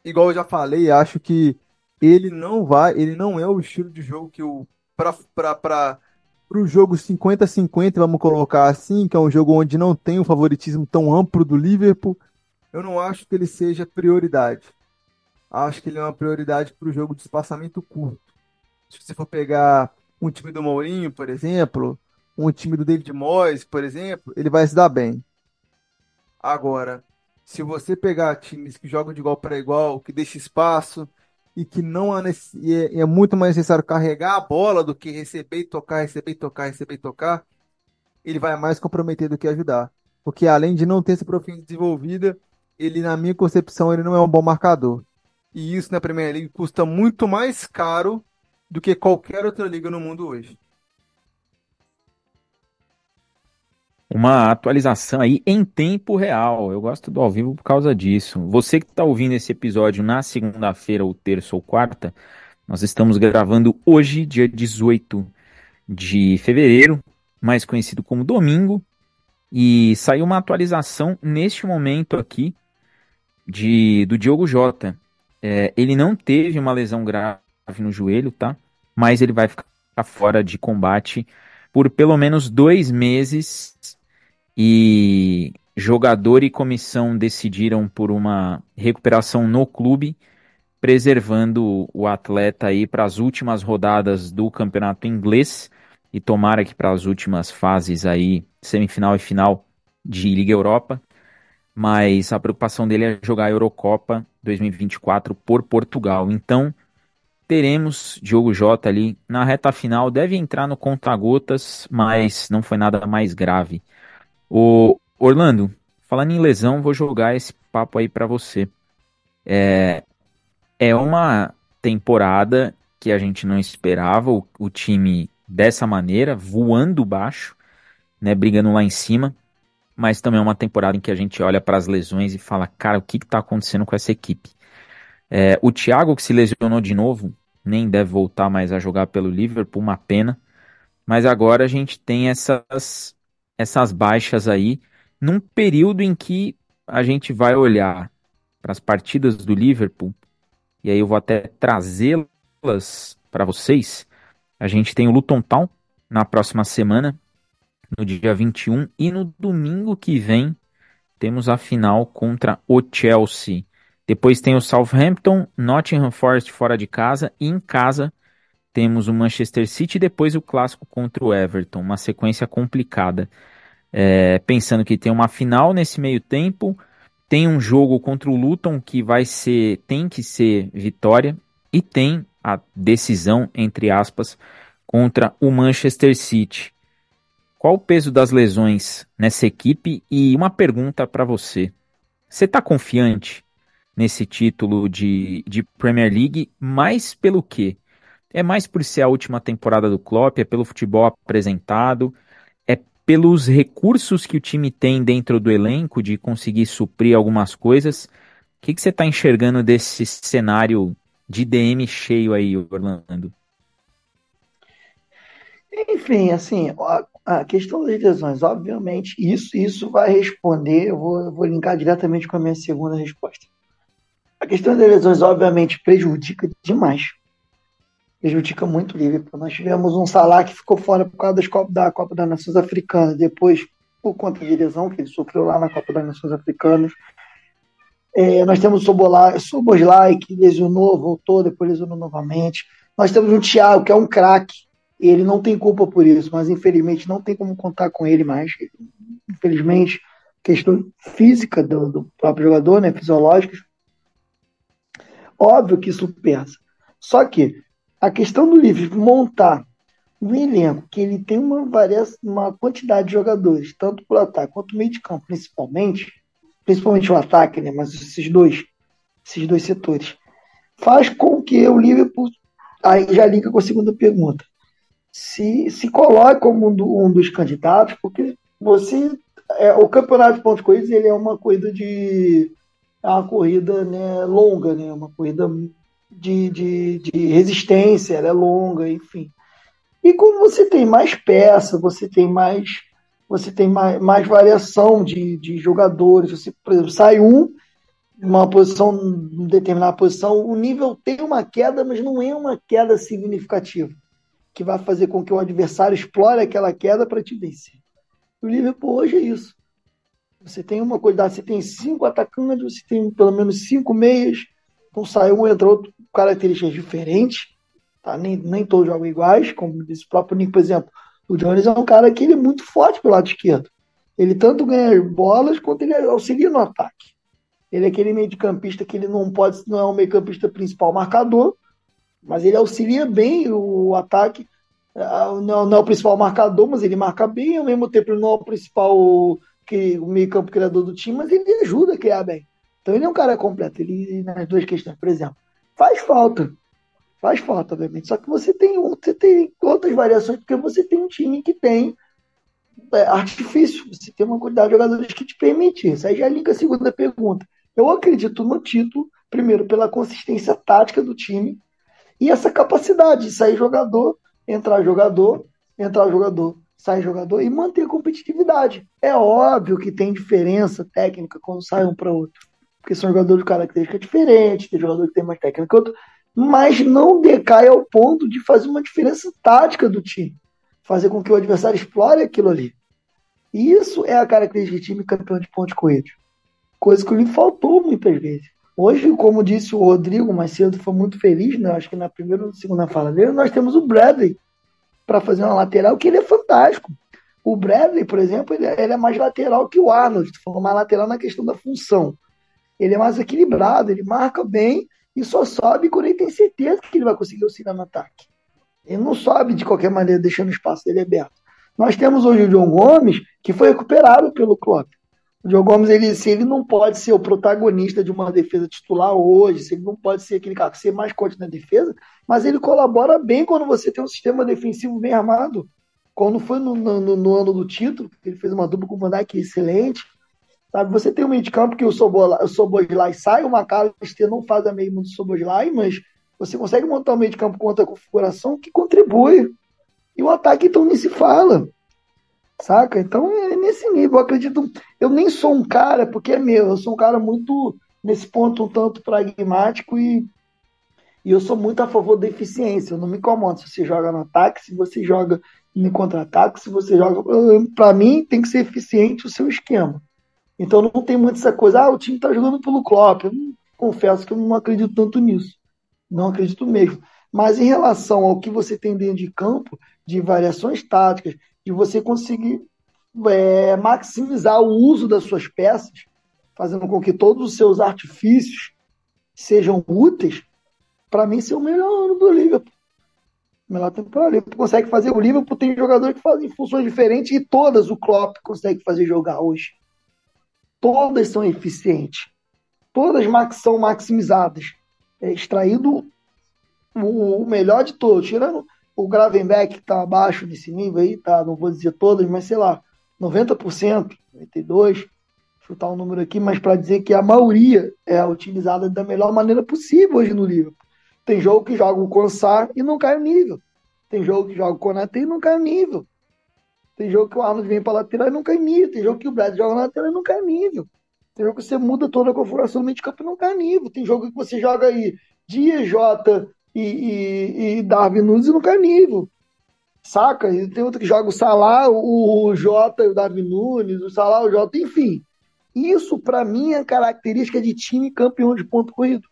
igual eu já falei, acho que ele não vai, ele não é o estilo de jogo que o para para para o jogo 50-50, vamos colocar assim, que é um jogo onde não tem um favoritismo tão amplo do Liverpool eu não acho que ele seja prioridade. Acho que ele é uma prioridade para o jogo de espaçamento curto. Se você for pegar um time do Mourinho, por exemplo, um time do David Moyes, por exemplo, ele vai se dar bem. Agora, se você pegar times que jogam de igual para igual, que deixa espaço e que não há e é, é muito mais necessário carregar a bola do que receber e tocar, receber e tocar, receber e tocar, ele vai mais comprometer do que ajudar. Porque além de não ter essa profissão desenvolvida, ele, na minha concepção, ele não é um bom marcador. E isso na Premier League custa muito mais caro do que qualquer outra liga no mundo hoje. Uma atualização aí em tempo real. Eu gosto do ao vivo por causa disso. Você que está ouvindo esse episódio na segunda-feira, ou terça ou quarta, nós estamos gravando hoje, dia 18 de fevereiro, mais conhecido como domingo, e saiu uma atualização neste momento aqui de do Diogo Jota. É, ele não teve uma lesão grave no joelho, tá? Mas ele vai ficar fora de combate por pelo menos dois meses. E jogador e comissão decidiram por uma recuperação no clube, preservando o atleta aí para as últimas rodadas do campeonato inglês e tomara que para as últimas fases aí, semifinal e final de Liga Europa. Mas a preocupação dele é jogar a Eurocopa 2024 por Portugal. Então, teremos Diogo Jota ali na reta final. Deve entrar no conta-gotas, mas não foi nada mais grave. O Orlando, falando em lesão, vou jogar esse papo aí para você. É, é uma temporada que a gente não esperava. O, o time dessa maneira, voando baixo, né, brigando lá em cima. Mas também é uma temporada em que a gente olha para as lesões e fala, cara, o que está acontecendo com essa equipe? É, o Thiago, que se lesionou de novo, nem deve voltar mais a jogar pelo Liverpool, uma pena. Mas agora a gente tem essas, essas baixas aí, num período em que a gente vai olhar para as partidas do Liverpool, e aí eu vou até trazê-las para vocês, a gente tem o Luton Town na próxima semana, no dia 21, e no domingo que vem temos a final contra o Chelsea. Depois tem o Southampton, Nottingham Forest fora de casa e em casa temos o Manchester City e depois o clássico contra o Everton, uma sequência complicada. É, pensando que tem uma final nesse meio tempo, tem um jogo contra o Luton que vai ser, tem que ser vitória e tem a decisão, entre aspas, contra o Manchester City. Qual o peso das lesões nessa equipe? E uma pergunta para você. Você está confiante nesse título de, de Premier League, mais pelo quê? É mais por ser a última temporada do Klopp, é pelo futebol apresentado, é pelos recursos que o time tem dentro do elenco de conseguir suprir algumas coisas. O que, que você está enxergando desse cenário de DM cheio aí, Orlando? Enfim, assim, a questão das lesões, obviamente, isso, isso vai responder, eu vou, eu vou linkar diretamente com a minha segunda resposta. A questão das lesões, obviamente, prejudica demais. Prejudica muito o Liverpool. Nós tivemos um Salah que ficou fora por causa das Copa, da Copa das Nações Africanas, depois por conta de lesão que ele sofreu lá na Copa das Nações Africanas. É, nós temos o Soboslai, que lesionou, voltou, depois lesionou novamente. Nós temos o Thiago, que é um craque. Ele não tem culpa por isso, mas infelizmente não tem como contar com ele mais. Infelizmente, questão física do, do próprio jogador, né, fisiológicas. Óbvio que isso pesa. Só que a questão do Liverpool montar um elenco que ele tem uma, variação, uma quantidade de jogadores, tanto por ataque quanto meio de campo, principalmente, principalmente o ataque, né? Mas esses dois, esses dois setores, faz com que o Liverpool, aí já liga com a segunda pergunta, se, se coloque como um, do, um dos candidatos, porque você, é, o campeonato de pontos corridos ele é uma corrida de, é uma corrida né, longa, né? Uma corrida de, de, de resistência, ela é longa, enfim. E como você tem mais peça, você tem mais você tem mais, mais variação de, de jogadores. Você, por exemplo, sai um, uma posição, uma determinada posição, o nível tem uma queda, mas não é uma queda significativa, que vai fazer com que o adversário explore aquela queda para te vencer. O Liverpool hoje é isso. Você tem uma quantidade, você tem cinco atacantes, você tem pelo menos cinco meias, então sai um, entra outro, características diferentes, tá? nem, nem todos jogam iguais, como disse o próprio Nico, por exemplo. O Jones é um cara que ele é muito forte pelo lado esquerdo. Ele tanto ganha bolas quanto ele auxilia no ataque. Ele é aquele meio de campista que ele não pode, não é um meio campista principal marcador, mas ele auxilia bem o ataque. Ah, não, é o principal marcador, mas ele marca bem, ao mesmo tempo não é o principal que, o meio campo criador do time, mas ele ajuda a criar bem. Então ele é um cara completo, ele nas duas questões, por exemplo. Faz falta Faz falta, obviamente. Só que você tem, você tem outras variações, porque você tem um time que tem é, artifício, você tem uma quantidade de jogadores que te permite isso. Aí já liga a segunda pergunta. Eu acredito no título, primeiro, pela consistência tática do time e essa capacidade de sair jogador, entrar jogador entrar jogador, sai jogador e manter a competitividade. É óbvio que tem diferença técnica quando sai um para outro, porque são jogadores de características diferentes, tem jogador que tem mais técnica que outro, mas não decai ao ponto de fazer uma diferença tática do time, fazer com que o adversário explore aquilo ali. Isso é a característica de time campeão de pontos corridos. Coisa que lhe faltou muitas vezes. Hoje, como disse o Rodrigo mais cedo, foi muito feliz, né? acho que na primeira ou segunda fala dele, nós temos o Bradley para fazer uma lateral, que ele é fantástico. O Bradley, por exemplo, ele, é, ele é mais lateral que o Arnold, falou mais lateral na questão da função. Ele é mais equilibrado, ele marca bem e só sobe quando ele tem certeza que ele vai conseguir auxiliar no ataque. Ele não sobe de qualquer maneira, deixando o espaço dele aberto. Nós temos hoje o John Gomes, que foi recuperado pelo Klopp. O Gomes, ele, se ele não pode ser o protagonista de uma defesa titular hoje, se ele não pode ser aquele cara que ser mais forte na defesa, mas ele colabora bem quando você tem um sistema defensivo bem armado. Quando foi no, no, no ano do título, ele fez uma dupla com o Van Dijk excelente. Sabe, você tem um meio de campo que o Soboslai sai, o McAllister não faz a mesma do Soboslai, mas você consegue montar um meio de campo com outra configuração que contribui. E o ataque, então, nem se fala. Saca? Então é nesse nível. Eu acredito. Eu nem sou um cara, porque é meu, eu sou um cara muito, nesse ponto, um tanto pragmático e, e eu sou muito a favor da eficiência. Eu não me incomodo se você joga no ataque, se você joga em contra-ataque, se você joga. Para mim, tem que ser eficiente o seu esquema. Então não tem muito essa coisa, ah, o time tá jogando pelo Klopp. Eu não, confesso que eu não acredito tanto nisso. Não acredito mesmo. Mas em relação ao que você tem dentro de campo, de variações táticas, de você conseguir é, maximizar o uso das suas peças, fazendo com que todos os seus artifícios sejam úteis, para mim, ser o melhor ano do Liverpool. Melhor temporada. O Liverpool consegue fazer. O Liverpool tem jogadores que fazem funções diferentes e todas o Klopp consegue fazer jogar hoje. Todas são eficientes. Todas são maximizadas. É extraído o melhor de todos, tirando o Gravenbeck está abaixo desse nível aí, tá? Não vou dizer todas, mas sei lá, 90%, 92%, chutar um número aqui, mas para dizer que a maioria é utilizada da melhor maneira possível hoje no livro. Tem jogo que joga o Consar e não cai o nível. Tem jogo que joga o Konate e não cai o nível. Tem jogo que o Arnold vem para lateral e não cai nível. Tem jogo que o Brad joga na lateral e não cai nível. Tem jogo que você muda toda a configuração do meio de campo e não cai nível. Tem jogo que você joga aí Dias, Jota, e, e, e Darwin Nunes no carnívoro. Saca? E tem outro que joga o Salah, o, Jota e o Darwin Nunes, o Salah, o Jota, enfim. Isso, para mim, é característica de time campeão de ponto corrido.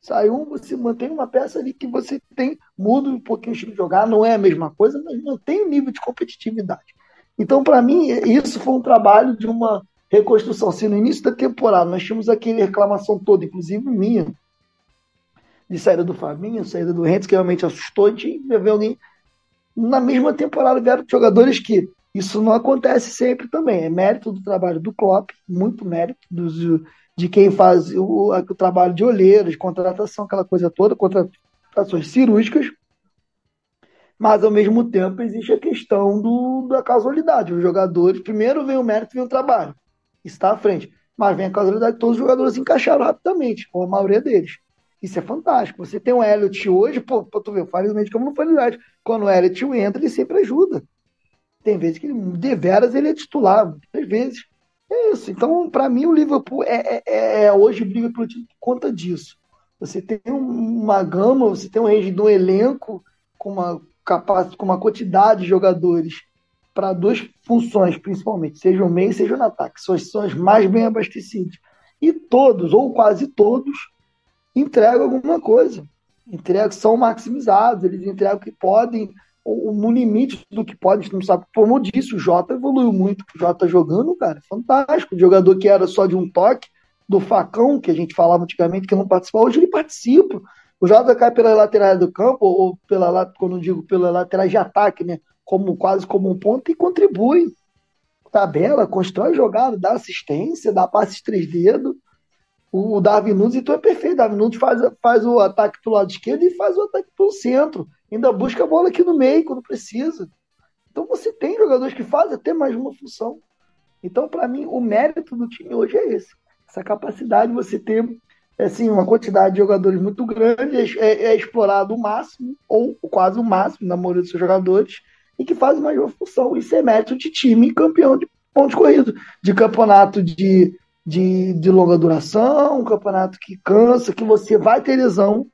Sai um, você mantém uma peça ali que você tem, muda um pouquinho o estilo de jogar, não é a mesma coisa, mas mantém o nível de competitividade. Então, para mim, isso foi um trabalho de uma reconstrução. Se no início da temporada nós tínhamos aquele reclamação toda, inclusive minha, de saída do Fabinho, saída do Rentes, que realmente assustou de ver alguém. Na mesma temporada vieram jogadores que isso não acontece sempre também. É mérito do trabalho do Klopp, muito mérito dos, de quem faz o, o trabalho de olheiros, contratação, aquela coisa toda, contratações cirúrgicas. Mas, ao mesmo tempo, existe a questão do, da casualidade. Os jogadores, primeiro vem o mérito, vem o trabalho. Está à frente. Mas vem a casualidade, todos os jogadores encaixaram rapidamente, ou a maioria deles. Isso é fantástico. Você tem um Elliot hoje, pô, pra tu ver, o Fares meio de não foi verdade. Quando o Elliot entra, ele sempre ajuda. Tem vezes que ele, deveras ele é titular, muitas vezes. É isso. Então, para mim, o Liverpool é, é, é hoje briga pelo título por conta disso. Você tem uma gama, você tem um range de um elenco com uma capacidade, com uma quantidade de jogadores para duas funções, principalmente, seja o meio, seja no ataque. São são as mais bem abastecidas. E todos, ou quase todos, entregam alguma coisa. Entregam, são maximizados, eles entregam o que podem, no limite do que podem, a gente não sabe. Como disse, o Jota evoluiu muito. O Jota jogando, cara, fantástico. O jogador que era só de um toque, do facão, que a gente falava antigamente, que não participava, hoje ele participa. O Jota cai pela lateral do campo, ou pela, quando eu digo pela lateral de ataque, né? Como, quase como um ponto, e contribui. Tabela, constrói jogada, dá assistência, dá passes três dedos o Darwin Nunes, então é perfeito. Darwin Nunes faz, faz o ataque do lado esquerdo e faz o ataque pelo centro. Ainda busca a bola aqui no meio quando precisa. Então você tem jogadores que fazem até mais uma função. Então, para mim, o mérito do time hoje é esse. Essa capacidade de você ter assim, uma quantidade de jogadores muito grande, é, é, é explorado o máximo, ou quase o máximo, na maioria dos seus jogadores, e que fazem maior função. Isso é mérito de time campeão de pontos corridos, de campeonato de, de, de longa duração, um campeonato que cansa, que você vai ter lesão.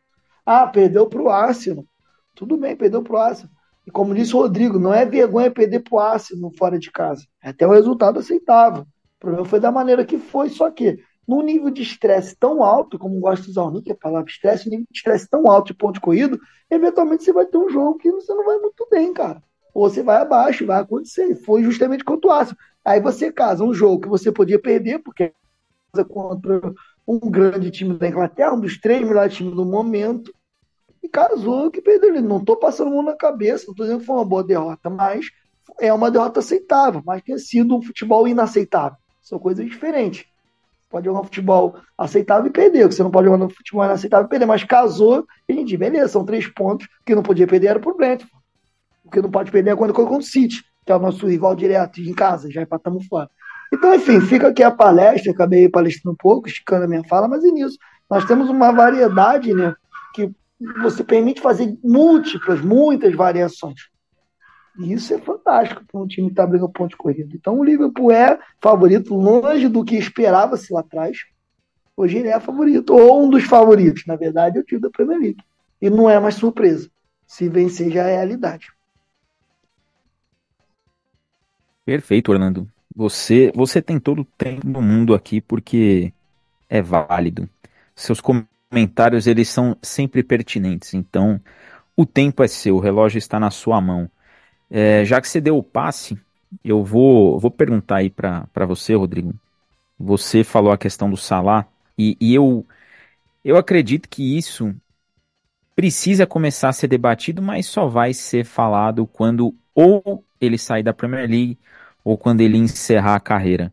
Ah, perdeu para o Arsenal. Tudo bem, perdeu para o Arsenal. E como disse o Rodrigo, não é vergonha perder para o Arsenal fora de casa. É até um resultado aceitável. O problema foi da maneira que foi, só que num nível de estresse tão alto, como gosta de usar o Nick, a palavra estresse, um nível de estresse tão alto de ponto corrido, eventualmente você vai ter um jogo que você não vai muito bem, cara. Ou você vai abaixo, vai acontecer. Foi justamente contra o Arsenal. Aí você casa um jogo que você podia perder, porque contra um grande time da Inglaterra, um dos três melhores times do momento, e casou que perdeu. Ele não estou passando mão na cabeça, não estou dizendo que foi uma boa derrota, mas é uma derrota aceitável, mas tem sido um futebol inaceitável. São coisas diferentes. Pode jogar um futebol aceitável e perder. Você não pode jogar um futebol inaceitável e perder. Mas casou, e a gente, beleza, são três pontos. que não podia perder era pro Brentford. O que não pode perder é quando contra o City, que é o nosso rival direto em casa, já empatamos fora. Então, enfim, fica aqui a palestra, acabei palestrando um pouco, esticando a minha fala, mas é nisso. Nós temos uma variedade, né, que você permite fazer múltiplas, muitas variações. E isso é fantástico para um time que está brigando ponto de corrida. Então o Liverpool é favorito, longe do que esperava-se lá atrás. Hoje ele é favorito, ou um dos favoritos. Na verdade, é o time da Premier League. E não é mais surpresa. Se vencer já é realidade. Perfeito, Orlando. Você, você tem todo o tempo do mundo aqui porque é válido. Seus comentários eles são sempre pertinentes. Então, o tempo é seu, o relógio está na sua mão. É, já que você deu o passe, eu vou, vou perguntar aí para você, Rodrigo. Você falou a questão do Salah e, e eu, eu acredito que isso precisa começar a ser debatido, mas só vai ser falado quando ou ele sair da Premier League ou quando ele encerrar a carreira.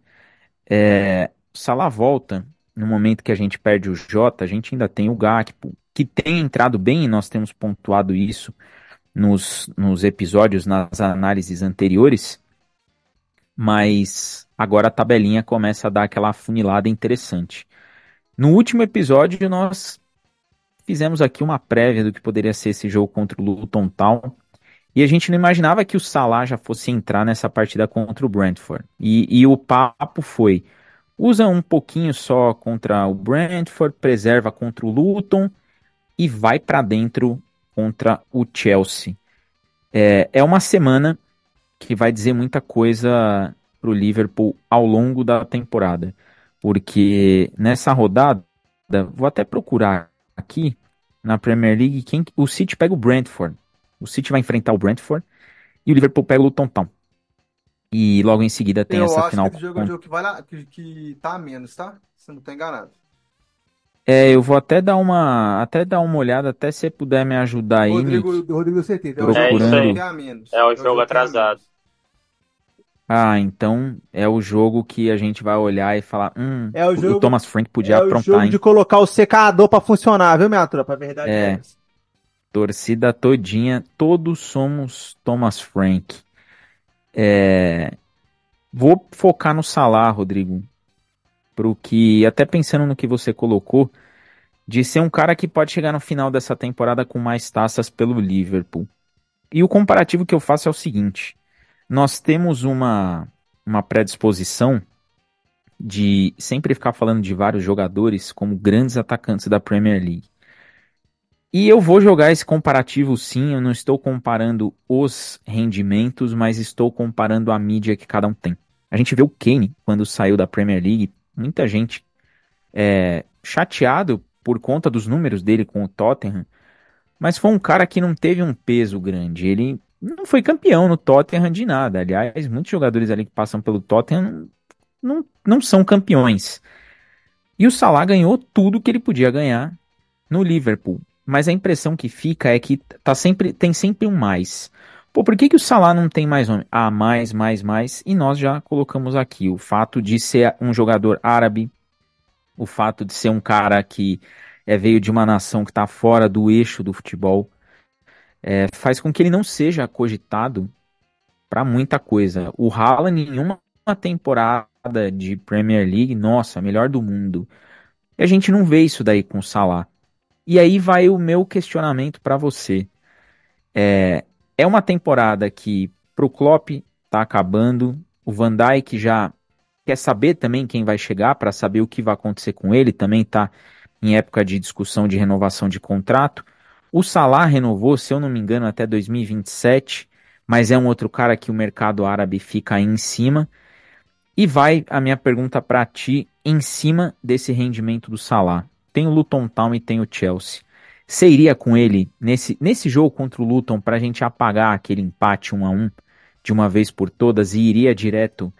É, Salah volta no momento que a gente perde o Jota, a gente ainda tem o Gakpo, que tem entrado bem, e nós temos pontuado isso nos, nos episódios, nas análises anteriores, mas agora a tabelinha começa a dar aquela afunilada interessante. No último episódio, nós fizemos aqui uma prévia do que poderia ser esse jogo contra o Luton Town. E a gente não imaginava que o Salah já fosse entrar nessa partida contra o Brentford. E, e o papo foi: usa um pouquinho só contra o Brentford, preserva contra o Luton e vai para dentro contra o Chelsea. É, é uma semana que vai dizer muita coisa para o Liverpool ao longo da temporada, porque nessa rodada, vou até procurar aqui na Premier League, quem, o City pega o Brentford. O City vai enfrentar o Brentford e o Liverpool pega o Luton Town. E logo em seguida tem Eu essa acho final. que esse jogo é um jogo que, vai lá, que, que tá a menos, tá? Se eu não tô enganado. É, eu vou até dar uma, até dar uma olhada, até se você puder me ajudar aí, Rodrigo, Nick. Rodrigo certeza. É o Procurando. jogo É isso aí. é a menos. É o o jogo atrasado. Ah, então é o jogo que a gente vai olhar e falar, hum, É o jogo- Thomas Frank podia É o aprontar, jogo hein? de colocar o secador pra funcionar, viu, minha tropa? A verdade é, É. essa. Torcida todinha, todos somos Thomas Frank. É, Vou focar no Salah, Rodrigo. Pro que, até pensando no que você colocou, de ser um cara que pode chegar no final dessa temporada com mais taças pelo Liverpool. E o comparativo que eu faço é o seguinte: nós temos uma, uma predisposição de sempre ficar falando de vários jogadores como grandes atacantes da Premier League. E eu vou jogar esse comparativo sim, eu não estou comparando os rendimentos, mas estou comparando a mídia que cada um tem. A gente vê o Kane, quando saiu da Premier League, muita gente é, chateado por conta dos números dele com o Tottenham, mas foi um cara que não teve um peso grande. Ele não foi campeão no Tottenham de nada. Aliás, muitos jogadores ali que passam pelo Tottenham não, não são campeões. E o Salah ganhou tudo que ele podia ganhar no Liverpool. Mas a impressão que fica é que tá sempre, tem sempre um mais. Pô, por que, que o Salah não tem mais nome? Ah, mais, mais, mais. E nós já colocamos aqui o fato de ser um jogador árabe, o fato de ser um cara que é, veio de uma nação que está fora do eixo do futebol, é, faz com que ele não seja cogitado para muita coisa. O Haaland, em uma temporada de Premier League, nossa, melhor do mundo. E a gente não vê isso daí com o Salah. E aí vai o meu questionamento para você. É, é uma temporada que Pro Klopp tá acabando. O Van Dijk já quer saber também quem vai chegar para saber o que vai acontecer com ele. Também tá em época de discussão de renovação de contrato. O Salah renovou, se eu não me engano, até 2027, mas é um outro cara que o mercado árabe fica aí em cima. E vai a minha pergunta para ti em cima desse rendimento do Salah. Tem o Luton Town e tem o Chelsea. Você iria com ele nesse, nesse jogo contra o Luton para a gente apagar aquele empate 1 a 1 de uma vez por todas e iria direto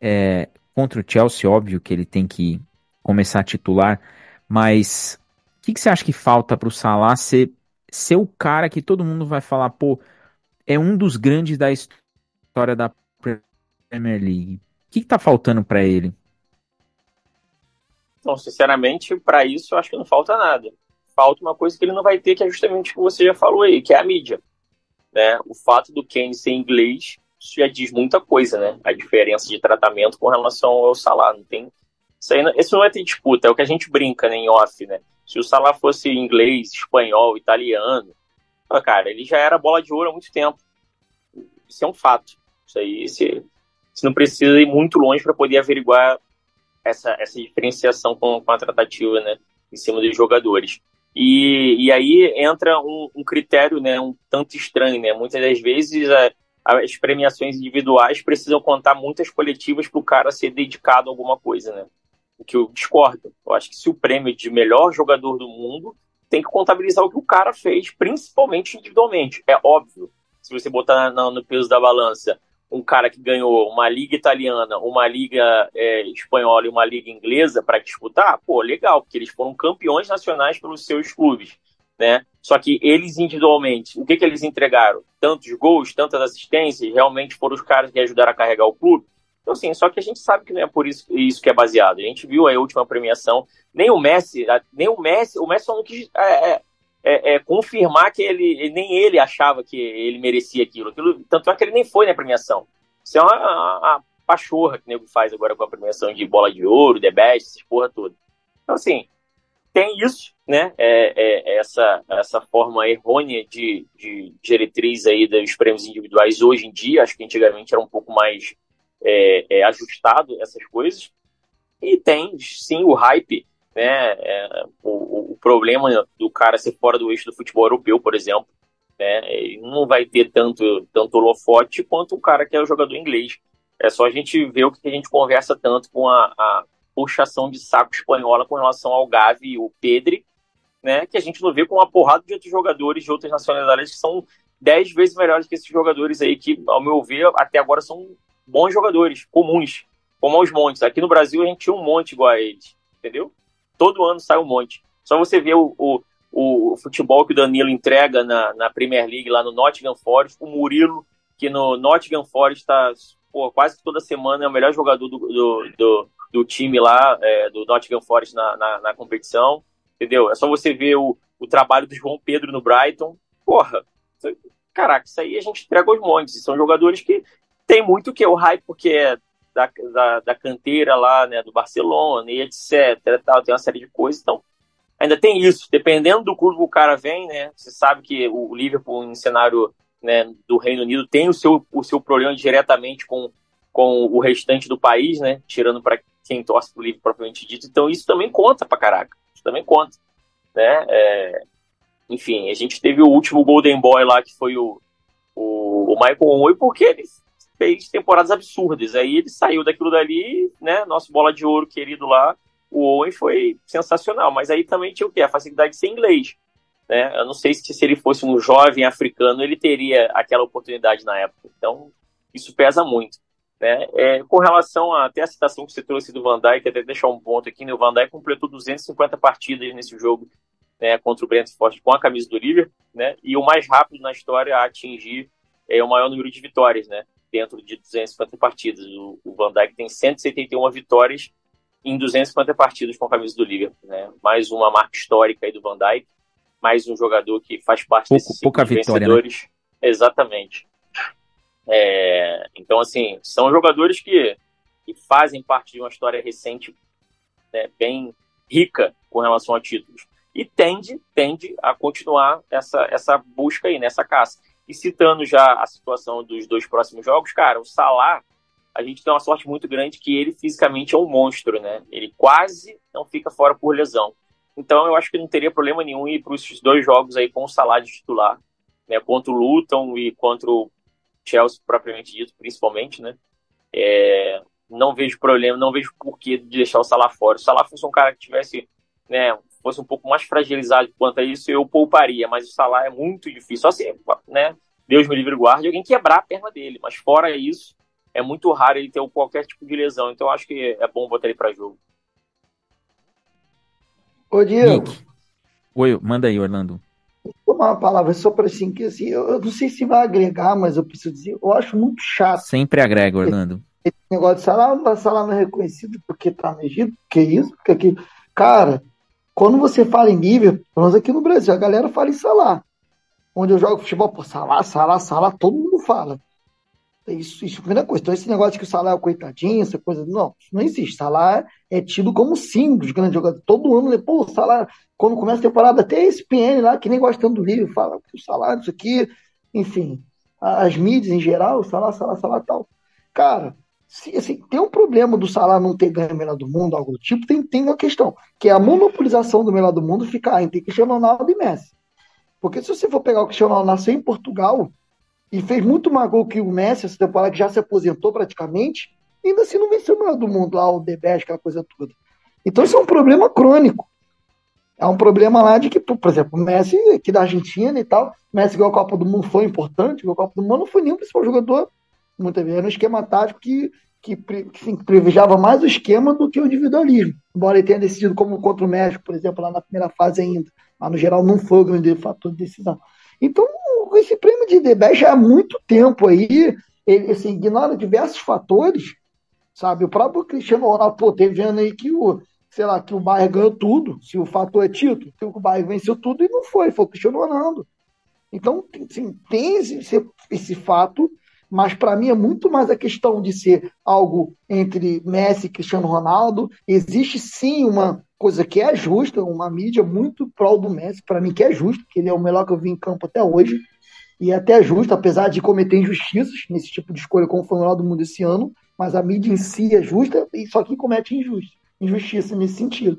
é, contra o Chelsea? Óbvio que ele tem que começar a titular, mas o que, que, você acha que falta para o Salah ser, ser o cara que todo mundo vai falar, pô, é um dos grandes da história da Premier League? O que, está faltando para ele? Então, sinceramente, para isso eu acho que não falta nada. Falta uma coisa que ele não vai ter, que é justamente o que você já falou aí, que é a mídia. Né? O fato do Kane ser inglês já diz muita coisa, né? A diferença de tratamento com relação ao salário. Não tem. Isso, aí não, isso não é ter disputa, é o que a gente brinca né, em off, né? Se o salário fosse inglês, espanhol, italiano, cara, ele já era bola de ouro há muito tempo. Isso é um fato. Isso aí, você não precisa ir muito longe para poder averiguar essa, essa diferenciação com, com a tratativa, né, em cima dos jogadores. E, e aí entra um, um, critério, né, um tanto estranho, né, muitas das vezes a, as premiações individuais precisam contar muitas coletivas para o cara ser dedicado a alguma coisa, né, o que eu discordo. Eu acho que se o prêmio de melhor jogador do mundo tem que contabilizar o que o cara fez, principalmente individualmente. É óbvio, se você botar no peso da balança um cara que ganhou uma liga italiana, uma liga é, espanhola e uma liga inglesa para disputar, pô, legal, porque eles foram campeões nacionais pelos seus clubes, né? Só que eles individualmente, o que, que eles entregaram? Tantos gols, tantas assistências, realmente foram os caras que ajudaram a carregar o clube. Então, assim, só que a gente sabe que não é por isso, isso que é baseado. A gente viu a última premiação, nem o Messi, nem o Messi, o Messi não quis é, é, é, é, confirmar que ele nem ele achava que ele merecia aquilo. aquilo. Tanto é que ele nem foi na premiação. Isso é uma, uma, uma pachorra que o nego faz agora com a premiação de bola de ouro, The Best, essas porra toda. Então, assim, tem isso, né? É, é, é, essa, essa forma errônea de, de diretriz aí dos prêmios individuais hoje em dia. Acho que antigamente era um pouco mais é, é, ajustado essas coisas. E tem, sim, o hype né? É, o, o, problema do cara ser fora do eixo do futebol europeu, por exemplo, né? Não vai ter tanto, tanto holofote quanto o cara que é o jogador inglês. É só a gente ver o que a gente conversa tanto com a, a puxação de saco espanhola com relação ao Gavi e o Pedri, né? Que a gente não vê com uma porrada de outros jogadores de outras nacionalidades que são dez vezes melhores que esses jogadores aí, que, ao meu ver, até agora são bons jogadores, comuns, como aos montes. Aqui no Brasil a gente tinha um monte igual a eles, entendeu? Todo ano sai um monte. Só você ver o, o, o futebol que o Danilo entrega na, na Premier League lá no Nottingham Forest, o Murilo, que no Nottingham Forest está quase toda semana é o melhor jogador do, do, do, do time lá, é, do Nottingham Forest na, na, na, competição, entendeu? É só você ver o, o trabalho do João Pedro no Brighton. Porra, caraca, isso aí a gente entrega os montes. São jogadores que tem muito que o hype, porque é da, da, da canteira lá, né, do Barcelona e etc. Tal, tem uma série de coisas. Então, ainda tem isso. Dependendo do clube que o cara vem, né, você sabe que o Liverpool, em cenário né, do Reino Unido, tem o seu, o seu problema diretamente com, com o restante do país, né, tirando para quem torce pro Liverpool propriamente dito. Então, isso também conta pra caraca. Isso também conta. Né? É, enfim, a gente teve o último Golden Boy lá, que foi o, o, o Michael Owen, porque ele fez temporadas absurdas. Aí ele saiu daquilo dali, né? Nosso bola de ouro querido lá, o Owen foi sensacional. Mas aí também tinha o quê? A facilidade de ser inglês. Né? Eu não sei se, se ele fosse um jovem africano, ele teria aquela oportunidade na época. Então, isso pesa muito. Né? É, com relação a, até a citação que você trouxe do Van Dijk, até deixar um ponto aqui, né? o Van Dijk completou 250 partidas nesse jogo né, contra o Brentford com a camisa do Liverpool, né, e o mais rápido na história a atingir é, o maior número de vitórias, né, dentro de 250 partidas. O, o Van Dijk tem 171 vitórias em 250 partidas com a camisa do Liverpool, né? Mais uma marca histórica aí do Van Dijk, mais um jogador que faz parte Pouco, desses pouca vitória, vencedores. Né? Exatamente. É, então, assim, são jogadores que, que fazem parte de uma história recente né, bem rica com relação a títulos. E tende, tende a continuar essa, essa busca aí, nessa caça. E citando já a situação dos dois próximos jogos, cara, o Salah, a gente tem uma sorte muito grande que ele fisicamente é um monstro, né? Ele quase não fica fora por lesão. Então eu acho que não teria problema nenhum ir para esses dois jogos aí com o Salah de titular, né? Contra o Luton e contra o Chelsea propriamente dito, principalmente, né? É, não vejo problema, não vejo porquê de deixar o Salah fora. Se o Salah fosse um cara que tivesse, né, fosse um pouco mais fragilizado quanto a isso, eu pouparia, mas o Salah é muito difícil. Só se, né, Deus me livre e guarde, alguém quebrar a perna dele, mas fora isso, é muito raro ele ter qualquer tipo de lesão, então acho que é bom botar ele para jogo. Ô, Diego. Nick. Oi, manda aí, Orlando. Vou tomar uma palavra só para assim, que assim, eu, eu, não sei se vai agregar, mas eu preciso dizer, eu acho muito chato. Sempre agrega, Orlando. Esse negócio de salário, salário não é reconhecido porque tá no Egito, que isso, porque aqui. Cara, quando você fala em nível, pelo menos aqui no Brasil, a galera fala em salário. Onde eu jogo futebol, pô, salário, salário, todo mundo fala. Isso, isso é a primeira coisa. Então, esse negócio de que o salário é coitadinho, essa coisa. Não, isso não existe. Salário é tido como símbolo dos grandes jogadores. Todo ano, pô, o salário. Quando começa a temporada, até esse PN lá, que nem gosta tanto do livro, fala o salário, isso aqui, enfim. As mídias em geral, salário, salário, salário tal. Cara, se, assim, tem um problema do salário não ter ganho o melhor do mundo, algo do tipo, tem, tem uma questão, que é a monopolização do melhor do mundo ficar entre Cristiano Ronaldo e Messi. Porque se você for pegar o Cristiano Ronaldo nasceu em Portugal, e fez muito mais gol que o Messi essa temporada, que já se aposentou praticamente, ainda assim não venceu o melhor do mundo lá, o Debes, aquela coisa toda. Então isso é um problema crônico. É um problema lá de que, por exemplo, o Messi, aqui da Argentina e tal, Messi ganhou a Copa do Mundo, foi importante, ganhou a Copa do Mundo, não foi o principal jogador, muitas vezes, era um esquema tático que, que, que privilegiava mais o esquema do que o individualismo. Embora ele tenha decidido como contra o México, por exemplo, lá na primeira fase ainda. Mas no geral não foi o grande fator de decisão. Então, esse prêmio de DB já há muito tempo aí, ele assim, ignora diversos fatores, sabe? O próprio Cristiano Ronaldo, pô, teve vendo aí que o, sei lá, que o Bayern ganhou tudo, se o fator é título, que o Bayern venceu tudo e não foi, foi o Cristiano Ronaldo. Então, assim, tem esse, esse fato, mas para mim é muito mais a questão de ser algo entre Messi e Cristiano Ronaldo. Existe sim uma coisa que é justa, uma mídia muito prol do Messi, para mim que é justo, que ele é o melhor que eu vi em campo até hoje e é até justo, apesar de cometer injustiças nesse tipo de escolha como foi o melhor do mundo esse ano, mas a mídia em si é justa e só que comete injustiça, injustiça nesse sentido.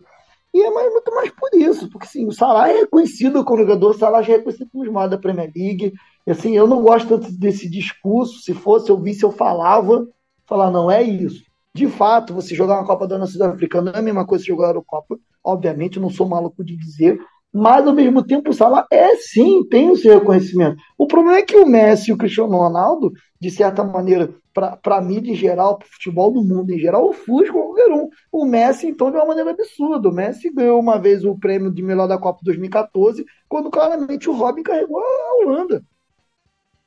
E é mais, muito mais por isso, porque assim, o Salah é reconhecido como jogador, o Salah já é reconhecido como os da Premier League. Assim, eu não gosto tanto desse discurso, se fosse eu visse, eu falava, falar, não, é isso. De fato, você jogar uma Copa da Nação Africana não é a mesma coisa que jogar a Eurocopa, obviamente, eu não sou maluco de dizer, mas ao mesmo tempo o Salah é sim, tem o seu reconhecimento. O problema é que o Messi e o Cristiano Ronaldo, de certa maneira, para a mídia em geral, para o futebol do mundo em geral, ofuscam qualquer um. O Messi, então, de uma maneira absurda. O Messi ganhou uma vez o prêmio de melhor da Copa 2014, quando claramente o Robin carregou a Holanda.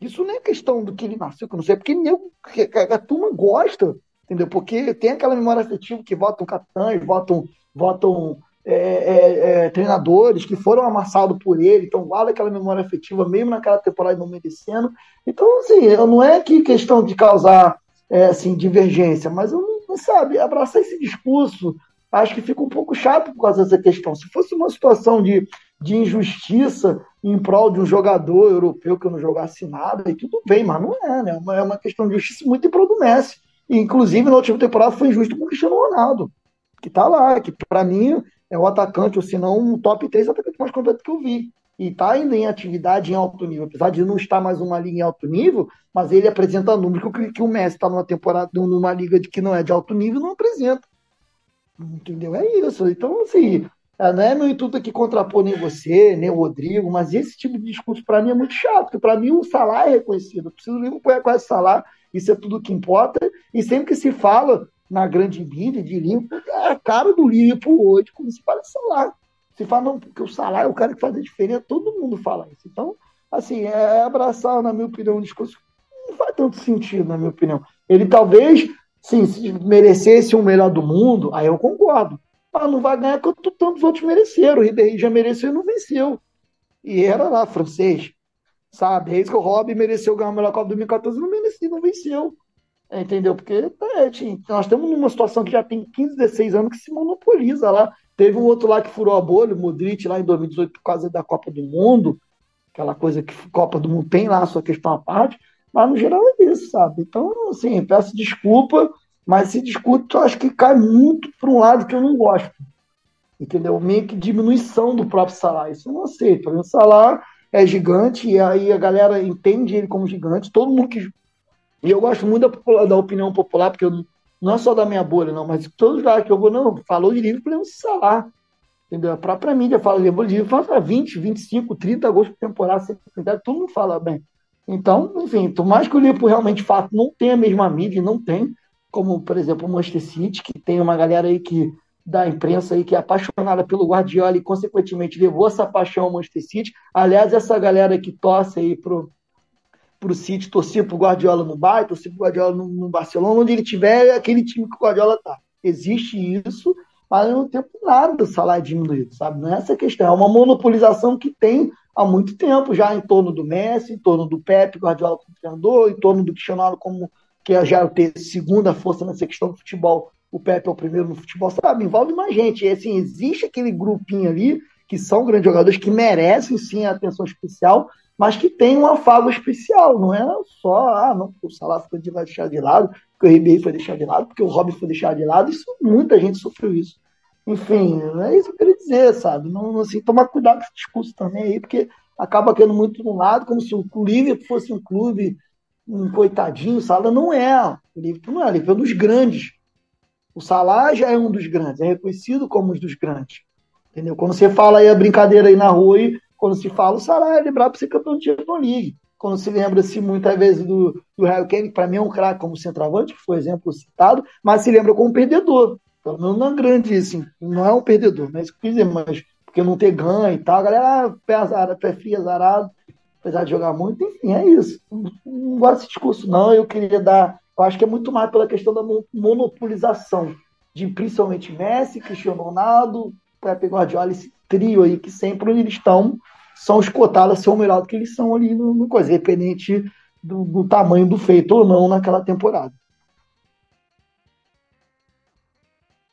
Isso não é questão do que ele nasceu, que eu não sei, é porque a turma gosta, entendeu? Porque tem aquela memória afetiva que votam capitães, votam, votam é, é, é, treinadores que foram amassados por ele, então guarda aquela memória afetiva, mesmo naquela temporada não merecendo. Então, assim, não é que questão de causar é, assim, divergência, mas eu não, sabe, abraçar esse discurso acho que fica um pouco chato por causa dessa questão. Se fosse uma situação de, de injustiça em prol de um jogador europeu que eu não jogasse nada, e tudo bem, mas não é, né? É uma questão de justiça muito em prol do Messi. E, inclusive, na última temporada foi injusto com o Cristiano Ronaldo, que tá lá, que para mim é o atacante, ou se não, um top 3 atacante mais completo que eu vi. E está ainda em atividade em alto nível, apesar de não estar mais numa liga em alto nível, mas ele apresenta números que, que o Messi está numa temporada, numa liga de que não é de alto nível, não apresenta. Entendeu? É isso. Então, assim, é, não é meu intuito aqui contrapor nem você, nem o Rodrigo, mas esse tipo de discurso para mim é muito chato, porque para mim o salário é reconhecido. Eu preciso nem apoiar com salário, isso é tudo que importa. E sempre que se fala na grande mídia de Liverpool, é a cara do Liverpool hoje, como se fala Salah. Se fala, não, porque o Salah é o cara que faz a diferença, todo mundo fala isso. Então, assim, é abraçar, na minha opinião, um discurso não faz tanto sentido, na minha opinião. Ele talvez, sim, se merecesse o melhor do mundo, aí eu concordo. Mas não vai ganhar quanto tantos outros mereceram. O já mereceu e não venceu. E era lá, francês. Sabe? É isso que o Robin mereceu ganhar o melhor Copa 2014 não mereceu, não venceu. Entendeu? Porque é, nós estamos numa situação que já tem 15, 16 anos que se monopoliza lá. Teve um outro lá que furou a bolha, o Modric, lá em 2018, por causa da Copa do Mundo. aquela coisa que Copa do Mundo tem lá a sua questão à parte, mas no geral é isso, sabe? Então, assim, peço desculpa, mas esse discurso eu acho que cai muito para um lado que eu não gosto. Entendeu? Meio que diminuição do próprio salário. Isso eu não aceito. O salário é gigante e aí a galera entende ele como gigante. Todo mundo que. E eu gosto muito da, da opinião popular, porque eu, não é só da minha bolha, não, mas todos os lugares que eu vou, não, falou de livro, problema salário. Entendeu? A própria mídia fala de livro, fala 20, 25, 30 gols por temporada, 150, todo mundo fala bem. Então, enfim, por mais que o livro realmente fato não tenha a mesma mídia, não tem, como, por exemplo, o Manchester City, que tem uma galera aí que da imprensa aí que é apaixonada pelo Guardiola e, consequentemente, levou essa paixão ao Manchester City. Aliás, essa galera que torce aí pro, pro City, torcia pro Guardiola no Bayern, torcia pro Guardiola no, no, Barcelona, onde ele tiver, é aquele time que o Guardiola tá. Existe isso, mas não tem nada do salário diminuído, sabe? Não é essa questão, é uma monopolização que tem há muito tempo já em torno do Messi, em torno do Pepe Guardiola como treinador, em torno do Cristiano como que é já ter segunda força nessa questão do futebol o Pepe é o primeiro no futebol, sabe? Envolve mais gente. E assim, existe aquele grupinho ali que são grandes jogadores que merecem sim a atenção especial, mas que tem um afago especial. Não é só, ah, não, o Salah foi deixado de lado, porque o Ribeirinho foi deixado de lado, porque o Robin foi deixado de lado. Isso, muita gente sofreu isso. Enfim, é isso que eu queria dizer, sabe? Não, assim, tomar cuidado com esse discurso também aí, porque acaba querendo muito um lado, como se o Liverpool fosse um clube um coitadinho, o Salah não é. O Liverpool não é, o Liverpool é um dos grandes o Salah já é um dos grandes, é reconhecido como um dos grandes. Entendeu? Quando você fala aí a brincadeira aí na rua, quando se fala, o Salah é lembrado para ser campeão de Champions League. Quando se lembra-se muitas vezes do, do Harry Kane, que para mim é um craque como centroavante, que foi exemplo citado, mas se lembra como perdedor. Pelo menos não é grande, assim, não é um perdedor, não é isso que dizer, mas porque não ter ganho e tal, a galera, ah, pé, azarado, pé frio, azarado, apesar de jogar muito, enfim, é isso. Não, gosto desse discurso, não. Eu queria dar eu acho que é muito mais pela questão da monopolização de principalmente Messi, Cristiano Ronaldo, Pepe Guardiola, esse trio aí que sempre eles estão, são escotados a ser o melhor do que eles são ali no, no coisa, independente do, do tamanho do feito ou não naquela temporada.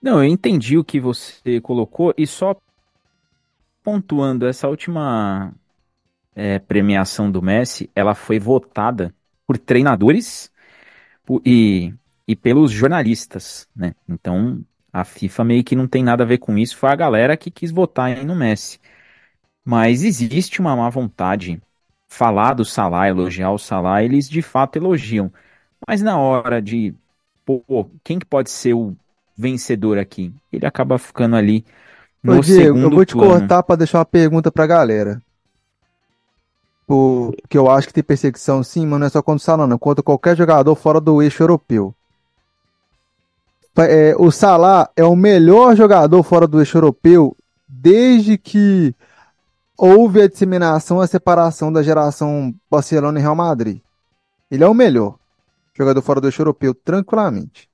Não, eu entendi o que você colocou e só pontuando essa última é, premiação do Messi, ela foi votada por treinadores e, e pelos jornalistas, né? Então a FIFA meio que não tem nada a ver com isso, foi a galera que quis votar aí no Messi. Mas existe uma má vontade. Falar do Salah, elogiar o Salah, eles de fato elogiam. Mas na hora de, pô, quem que pode ser o vencedor aqui? Ele acaba ficando ali no Ô, Diego, segundo eu vou te plano. cortar para deixar uma pergunta pra galera. Porque eu acho que tem perseguição sim, mas não é só contra o Salah, não. Contra qualquer jogador fora do eixo europeu. É, o Salah é o melhor jogador fora do eixo europeu desde que houve a disseminação, a separação da geração Barcelona e Real Madrid. Ele é o melhor jogador fora do eixo europeu, tranquilamente.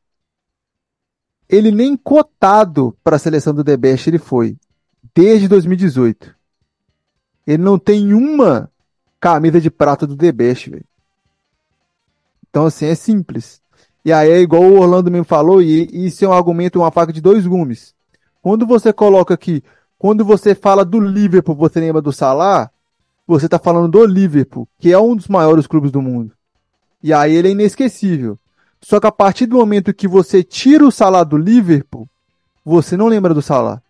Ele nem cotado para a seleção do The Best ele foi, desde 2018. Ele não tem uma camisa de prata do The Best, velho. Então, assim, é simples. E aí é igual o Orlando mesmo falou, e isso é um argumento, uma faca de dois gumes. Quando você coloca aqui, quando você fala do Liverpool, você lembra do Salah, você tá falando do Liverpool, que é um dos maiores clubes do mundo. E aí ele é inesquecível. Só que a partir do momento que você tira o Salah do Liverpool, você não lembra do Salah.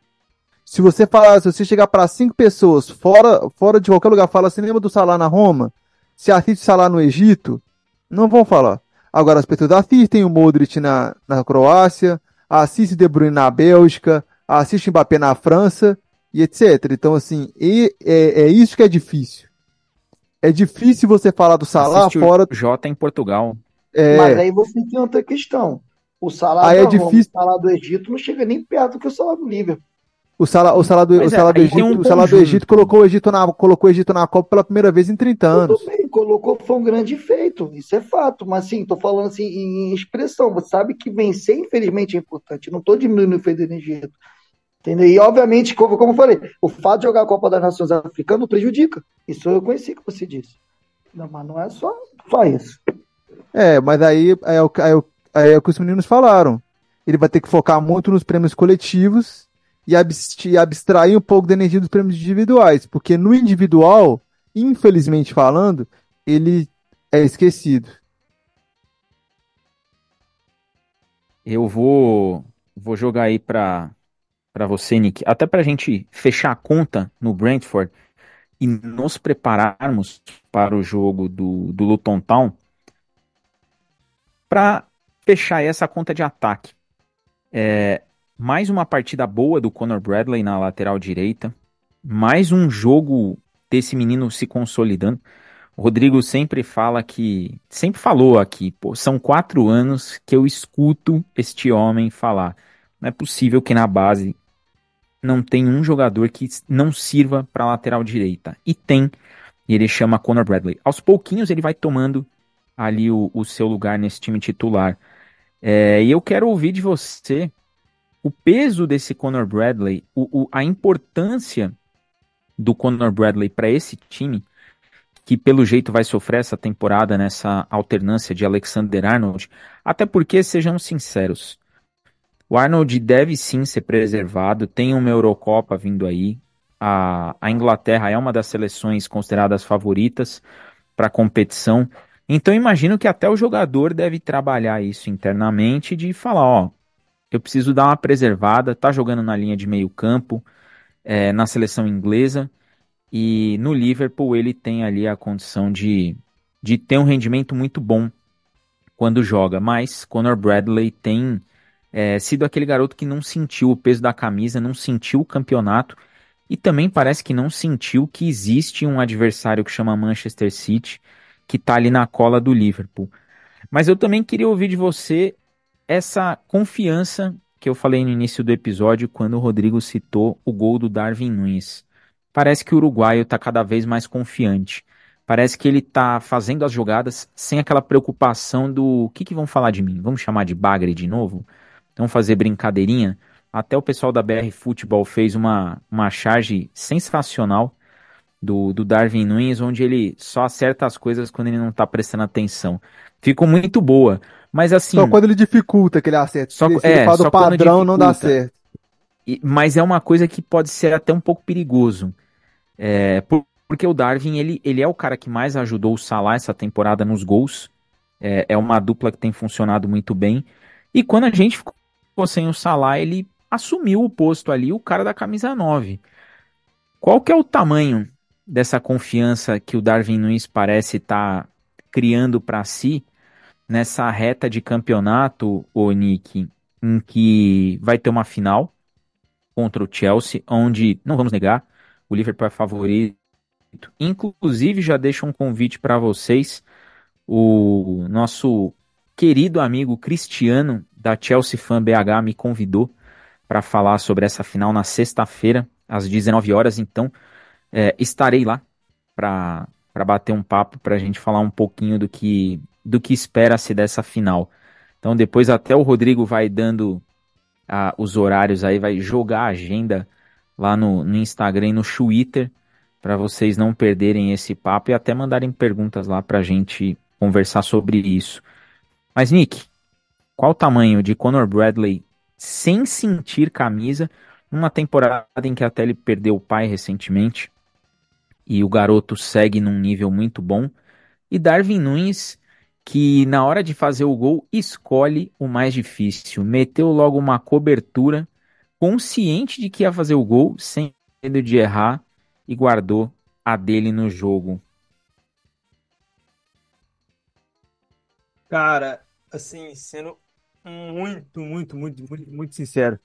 Se você falar, se você chegar para cinco pessoas fora, fora de qualquer lugar, fala, você lembra do Salah na Roma? Se assiste Salah no Egito? Não vão falar. Agora as pessoas assistem o Modric na, na Croácia, assistem De Bruyne na Bélgica, assistem Mbappé na França e etc. Então assim, e, é, é isso que é difícil. É difícil você falar do Salah Assiste fora. O Jota em Portugal. É... Mas aí você tem outra questão. O Salah, é difícil... Roma, o Salah do Egito não chega nem perto do que o Salah do Liverpool. O Salah, o Salah do, o é, do Egito, um o Salah do Egito colocou o Egito, na, colocou o Egito na Copa pela primeira vez em 30 anos. Tudo bem, colocou, foi um grande feito, isso é fato. Mas assim, tô falando assim em expressão. Você sabe que vencer, infelizmente, é importante. Não tô diminuindo o feito do Egito. Entendeu? E obviamente, como, como eu falei, o fato de jogar a Copa das Nações Africanas prejudica. Isso eu conheci que você disse. Não, mas não é só, só isso. É, mas aí é o, é, o, é o que os meninos falaram. Ele vai ter que focar muito nos prêmios coletivos e abstrair um pouco da energia dos prêmios individuais, porque no individual infelizmente falando, ele é esquecido. Eu vou, vou jogar aí para para você, Nick, até para a gente fechar a conta no Brentford e nos prepararmos para o jogo do, do Luton Town, para fechar essa conta de ataque. É, mais uma partida boa do Conor Bradley na lateral direita, mais um jogo desse menino se consolidando. O Rodrigo sempre fala que, sempre falou aqui, pô, são quatro anos que eu escuto este homem falar. Não é possível que na base não tem um jogador que não sirva para lateral direita. E tem, e ele chama Conor Bradley. Aos pouquinhos ele vai tomando ali o, o seu lugar nesse time titular. É, e eu quero ouvir de você o peso desse Conor Bradley, o, o, a importância do Conor Bradley para esse time que pelo jeito vai sofrer essa temporada nessa alternância de Alexander Arnold, até porque, sejamos sinceros, o Arnold deve sim ser preservado, tem uma Eurocopa vindo aí, a, a Inglaterra é uma das seleções consideradas favoritas para a competição, então imagino que até o jogador deve trabalhar isso internamente de falar, ó, eu preciso dar uma preservada, tá jogando na linha de meio campo, é, na seleção inglesa, e no Liverpool ele tem ali a condição de, de ter um rendimento muito bom quando joga. Mas Conor Bradley tem é, sido aquele garoto que não sentiu o peso da camisa, não sentiu o campeonato e também parece que não sentiu que existe um adversário que chama Manchester City que está ali na cola do Liverpool. Mas eu também queria ouvir de você essa confiança que eu falei no início do episódio quando o Rodrigo citou o gol do Darwin Nunes. Parece que o uruguaio está cada vez mais confiante. Parece que ele está fazendo as jogadas sem aquela preocupação do o que, que vão falar de mim? Vamos chamar de bagre de novo? Vamos fazer brincadeirinha? Até o pessoal da BR Futebol fez uma, uma charge sensacional do, do Darwin Nunes, onde ele só acerta as coisas quando ele não está prestando atenção. Ficou muito boa. Mas assim. Só quando ele dificulta que ele acerta. Só, Se é, ele faz só o padrão, não dá certo. E, mas é uma coisa que pode ser até um pouco perigoso. É, por, porque o Darwin, ele, ele é o cara que mais ajudou o Salah essa temporada nos gols. É, é uma dupla que tem funcionado muito bem. E quando a gente ficou sem o Salah, ele assumiu o posto ali, o cara da camisa 9. Qual que é o tamanho dessa confiança que o Darwin Nunes parece estar tá criando para si nessa reta de campeonato, o Nick, em que vai ter uma final contra o Chelsea, onde, não vamos negar, o Liverpool é favorito. Inclusive, já deixo um convite para vocês. O nosso querido amigo Cristiano, da Chelsea Fan BH, me convidou para falar sobre essa final na sexta-feira, às 19 horas. Então, é, estarei lá para bater um papo, para a gente falar um pouquinho do que, do que espera-se dessa final. Então, depois, até o Rodrigo vai dando ah, os horários aí, vai jogar a agenda lá no, no Instagram e no Twitter para vocês não perderem esse papo e até mandarem perguntas lá para a gente conversar sobre isso. Mas, Nick, qual o tamanho de Conor Bradley sem sentir camisa numa temporada em que até ele perdeu o pai recentemente e o garoto segue num nível muito bom? E Darwin Nunes, que na hora de fazer o gol escolhe o mais difícil, meteu logo uma cobertura consciente de que ia fazer o gol, sem medo de errar, e guardou a dele no jogo. Cara, assim, sendo muito, muito, muito, muito, muito sincero,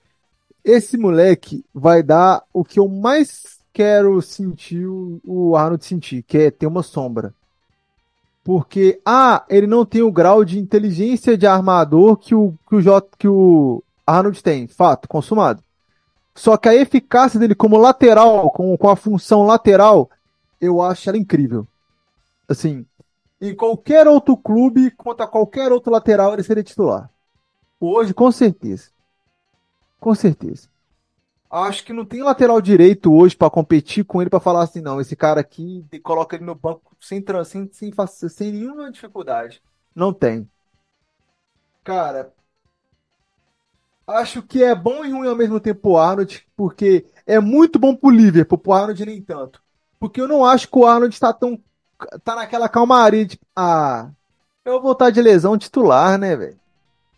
esse moleque vai dar o que eu mais quero sentir o Arnold sentir, que é ter uma sombra. Porque, ah, ele não tem o grau de inteligência de armador que o, que o, J, que o Arnold tem. Fato, consumado. Só que a eficácia dele como lateral, com, com a função lateral, eu acho ela incrível. Assim, em qualquer outro clube, contra qualquer outro lateral, ele seria titular. Hoje, com certeza. Com certeza. Acho que não tem lateral direito hoje para competir com ele para falar assim, não, esse cara aqui coloca ele no banco sem, sem, sem, sem nenhuma dificuldade. Não tem. Cara, Acho que é bom e ruim ao mesmo tempo o Arnold, porque é muito bom pro Liverpool, pro Arnold nem tanto. Porque eu não acho que o Arnold está tão. tá naquela calmaria de. Ah, eu vou voltar de lesão titular, né, velho?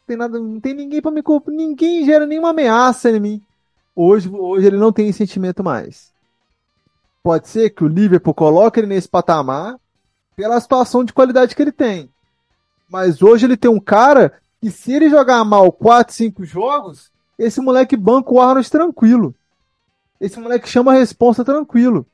Tem nada, não tem ninguém para me culpar, ninguém gera nenhuma ameaça em mim. Hoje, hoje ele não tem esse sentimento mais. Pode ser que o Liverpool coloque ele nesse patamar pela situação de qualidade que ele tem. Mas hoje ele tem um cara que se ele jogar mal 4, 5 jogos, esse moleque banca o Arnold tranquilo. Esse moleque chama a responsa tranquilo.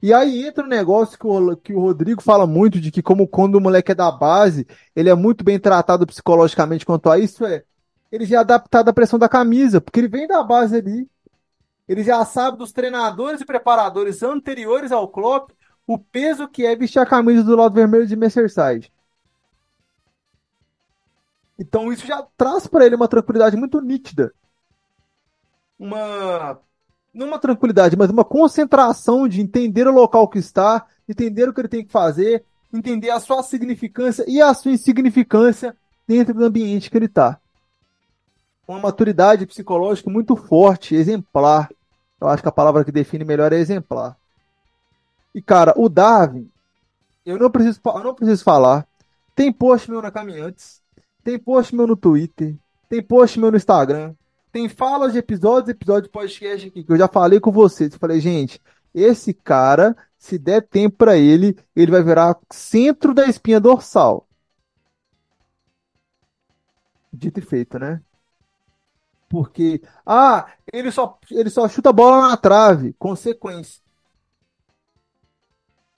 E aí entra um negócio que o, que o Rodrigo fala muito, de que como quando o moleque é da base, ele é muito bem tratado psicologicamente quanto a isso, é ele já é adaptado à pressão da camisa, porque ele vem da base ali. Ele já sabe dos treinadores e preparadores anteriores ao Klopp o peso que é vestir a camisa do lado vermelho de Merseyside. Então isso já traz para ele uma tranquilidade muito nítida. Uma não uma tranquilidade, mas uma concentração de entender o local que está, entender o que ele tem que fazer, entender a sua significância e a sua insignificância dentro do ambiente que ele está. Uma maturidade psicológica muito forte, exemplar. Eu acho que a palavra que define melhor é exemplar. E cara, o Darwin, eu não preciso, eu não preciso falar. Tem post meu na Caminhantes, tem post meu no Twitter, tem post meu no Instagram, tem falas de episódios, episódio de podcast aqui, que eu já falei com vocês. Eu falei, gente, esse cara, se der tempo para ele, ele vai virar centro da espinha dorsal. Dito e feito, né? Porque, ah, ele só, ele só chuta a bola na trave. Consequência.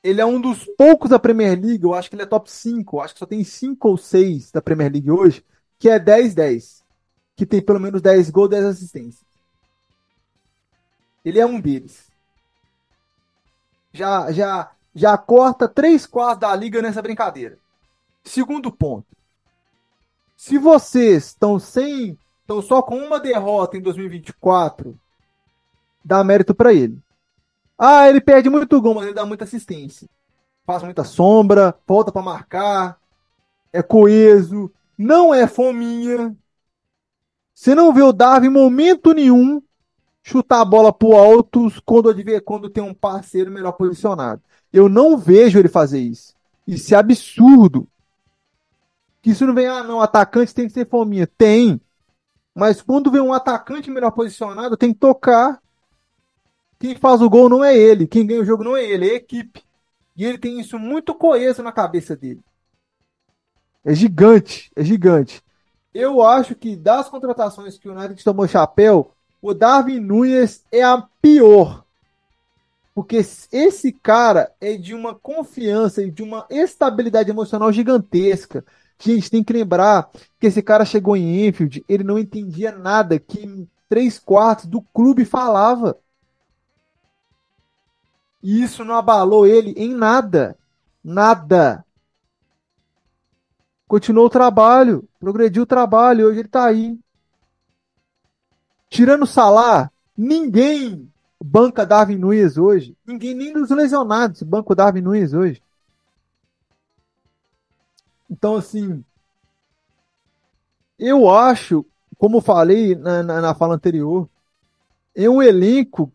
Ele é um dos poucos da Premier League, eu acho que ele é top 5, acho que só tem 5 ou 6 da Premier League hoje, que é 10-10 que tem pelo menos 10 gols, 10 assistências. Ele é um deles. Já, já, já corta 3 quartos da liga nessa brincadeira. Segundo ponto. Se vocês estão sem. Estão só com uma derrota em 2024, dá mérito para ele. Ah, ele perde muito gol, mas ele dá muita assistência. Faz muita sombra, volta para marcar, é coeso, não é fominha, você não vê o Darwin em momento nenhum chutar a bola pro alto quando, quando tem um parceiro melhor posicionado. Eu não vejo ele fazer isso. Isso é absurdo. Que isso não vem, ah, não, atacante tem que ser fominha. Tem. Mas quando vem um atacante melhor posicionado, tem que tocar. Quem faz o gol não é ele. Quem ganha o jogo não é ele, é a equipe. E ele tem isso muito coeso na cabeça dele. É gigante, é gigante. Eu acho que das contratações que o United tomou chapéu, o Darwin Nunes é a pior. Porque esse cara é de uma confiança e de uma estabilidade emocional gigantesca. Gente, tem que lembrar que esse cara chegou em Enfield, ele não entendia nada que três quartos do clube falava. E isso não abalou ele em nada. Nada. Continuou o trabalho, progrediu o trabalho, hoje ele está aí. Tirando o Salah, ninguém banca Darwin Nunes hoje. Ninguém, nem dos lesionados, banca o Darwin Nunes hoje. Então, assim, eu acho, como falei na, na, na fala anterior, é um elenco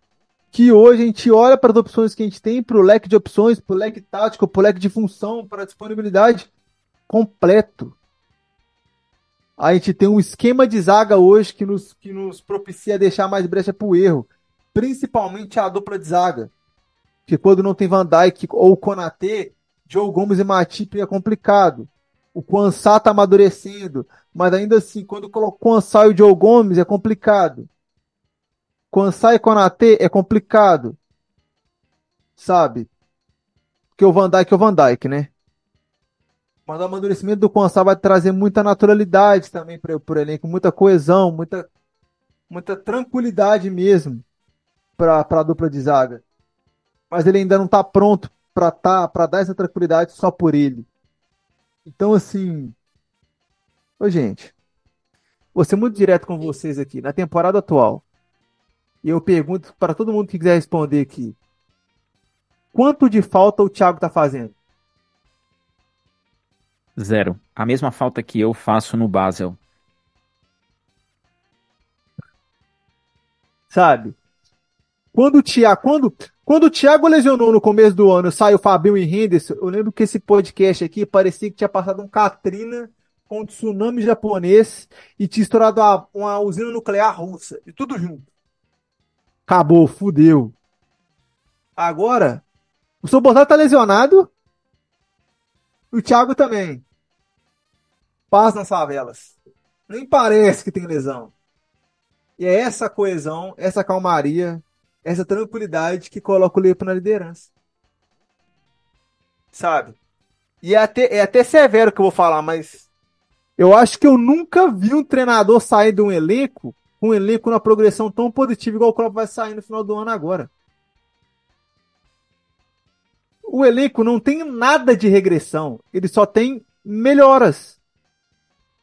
que hoje a gente olha para as opções que a gente tem, para o leque de opções, para o leque tático, para o leque de função, para a disponibilidade completo. A gente tem um esquema de zaga hoje que nos, que nos propicia deixar mais brecha para o erro, principalmente a dupla de zaga. Que quando não tem Van Dijk ou Konate, Joe Gomes e Matip é complicado. O Kwansá tá amadurecendo, mas ainda assim, quando coloca o Kwansá e o Joe Gomes é complicado. Kwansá e Konate é complicado. Sabe? Porque o Van Dijk é o Van Dijk, né? Mas o amadurecimento do Consal vai trazer muita naturalidade também para o elenco, muita coesão, muita, muita tranquilidade mesmo para a dupla de zaga. Mas ele ainda não está pronto para tá, para dar essa tranquilidade só por ele. Então, assim. Ô, gente. Vou ser muito direto com vocês aqui. Na temporada atual, e eu pergunto para todo mundo que quiser responder aqui: quanto de falta o Thiago está fazendo? Zero. A mesma falta que eu faço no Basel. Sabe? Quando o Thiago, quando, Quando o Thiago lesionou no começo do ano, saiu Fabinho e Henderson, eu lembro que esse podcast aqui parecia que tinha passado um Katrina com um tsunami japonês e tinha estourado uma, uma usina nuclear russa. E tudo junto. Acabou, fudeu. Agora, o seu Botado tá lesionado. O Thiago também. Paz nas favelas. Nem parece que tem lesão. E é essa coesão, essa calmaria, essa tranquilidade que coloca o Lepo na liderança. Sabe? E é até, é até severo que eu vou falar, mas eu acho que eu nunca vi um treinador sair de um elenco um elenco na progressão tão positiva igual o Klopp vai sair no final do ano agora. O elenco não tem nada de regressão, ele só tem melhoras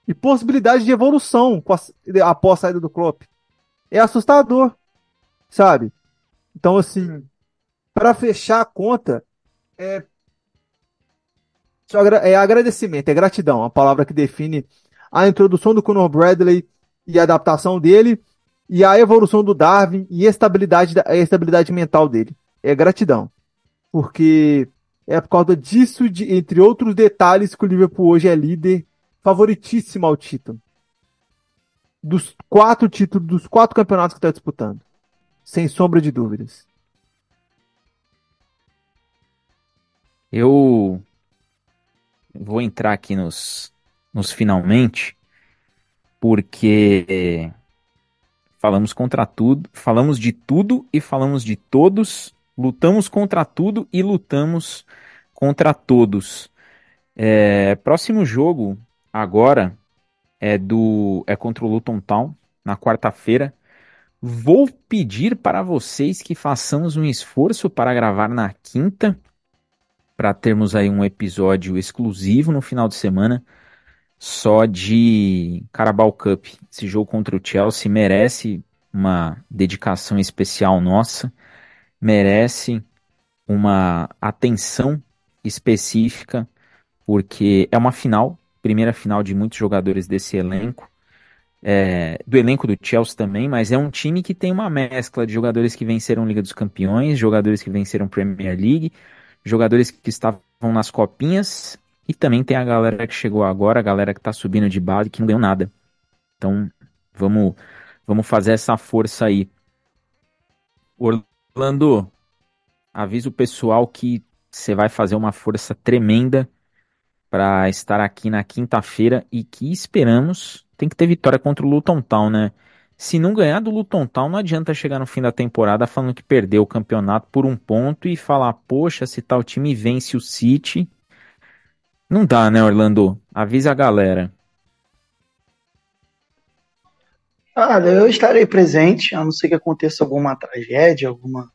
e possibilidade de evolução após a saída do Klopp. É assustador, sabe? Então, assim, para fechar a conta, é, é agradecimento, é gratidão, a palavra que define a introdução do Conor Bradley e a adaptação dele, e a evolução do Darwin e a estabilidade, a estabilidade mental dele. É gratidão. Porque é por causa disso, de, entre outros detalhes, que o Liverpool hoje é líder favoritíssimo ao título. Dos quatro títulos, dos quatro campeonatos que está disputando. Sem sombra de dúvidas. Eu vou entrar aqui nos, nos finalmente, porque falamos contra tudo, falamos de tudo e falamos de todos, lutamos contra tudo e lutamos contra todos. É, próximo jogo agora é do é contra o Luton Town na quarta-feira. Vou pedir para vocês que façamos um esforço para gravar na quinta, para termos aí um episódio exclusivo no final de semana, só de Carabao Cup. Esse jogo contra o Chelsea merece uma dedicação especial nossa, merece uma atenção específica, porque é uma final, primeira final de muitos jogadores desse elenco é, do elenco do Chelsea também, mas é um time que tem uma mescla de jogadores que venceram Liga dos Campeões, jogadores que venceram Premier League, jogadores que estavam nas copinhas e também tem a galera que chegou agora, a galera que tá subindo de base que não ganhou nada. Então, vamos, vamos fazer essa força aí. Orlando, avisa o pessoal que você vai fazer uma força tremenda para estar aqui na quinta-feira e que esperamos tem que ter vitória contra o Luton Town, né? Se não ganhar do Luton Town, não adianta chegar no fim da temporada falando que perdeu o campeonato por um ponto e falar, poxa, se tal time vence o City. Não dá, né, Orlando? Avisa a galera. Olha, eu estarei presente, a não ser que aconteça alguma tragédia, alguma.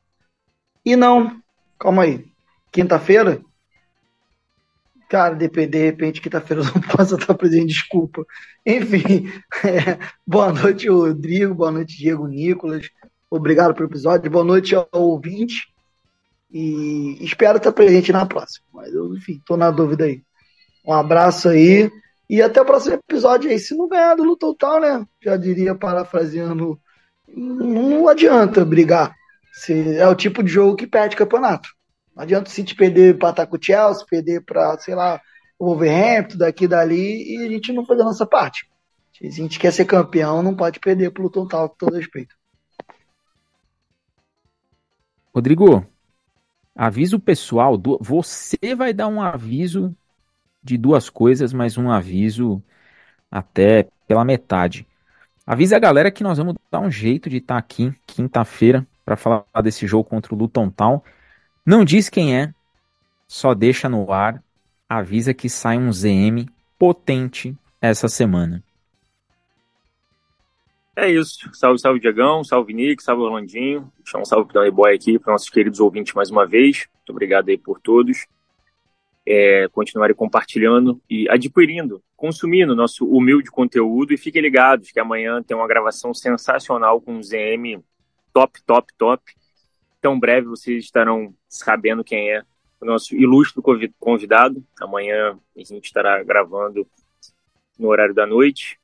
E não, calma aí. Quinta-feira, Cara, de, de repente, quinta-feira eu não posso estar presente, desculpa. Enfim, é, boa noite, Rodrigo, boa noite, Diego Nicolas. Obrigado pelo episódio, boa noite ao ouvinte. E espero estar presente na próxima. Mas enfim, tô na dúvida aí. Um abraço aí. E até o próximo episódio aí. Se não ganhar do Total, né? Já diria, parafraseando, não adianta brigar. Se é o tipo de jogo que perde campeonato. Não adianta o City perder para atacar o Chelsea, perder para, sei lá, o Wolverhampton, daqui dali, e a gente não fazer a nossa parte. Se a gente quer ser campeão, não pode perder pelo total, com todo respeito. Rodrigo, avisa o pessoal, do... você vai dar um aviso de duas coisas, mas um aviso até pela metade. Avisa a galera que nós vamos dar um jeito de estar tá aqui quinta-feira para falar desse jogo contra o Luton Town. Não diz quem é, só deixa no ar, avisa que sai um ZM potente essa semana. É isso. Salve, salve, Diagão. Salve, Nick. Salve, Orlandinho. Deixar um salve pro Boy aqui, para nossos queridos ouvintes mais uma vez. Muito obrigado aí por todos. É, continuarem compartilhando e adquirindo, consumindo nosso humilde conteúdo e fiquem ligados que amanhã tem uma gravação sensacional com um ZM top, top, top tão breve vocês estarão sabendo quem é o nosso ilustre convidado. Amanhã a gente estará gravando no horário da noite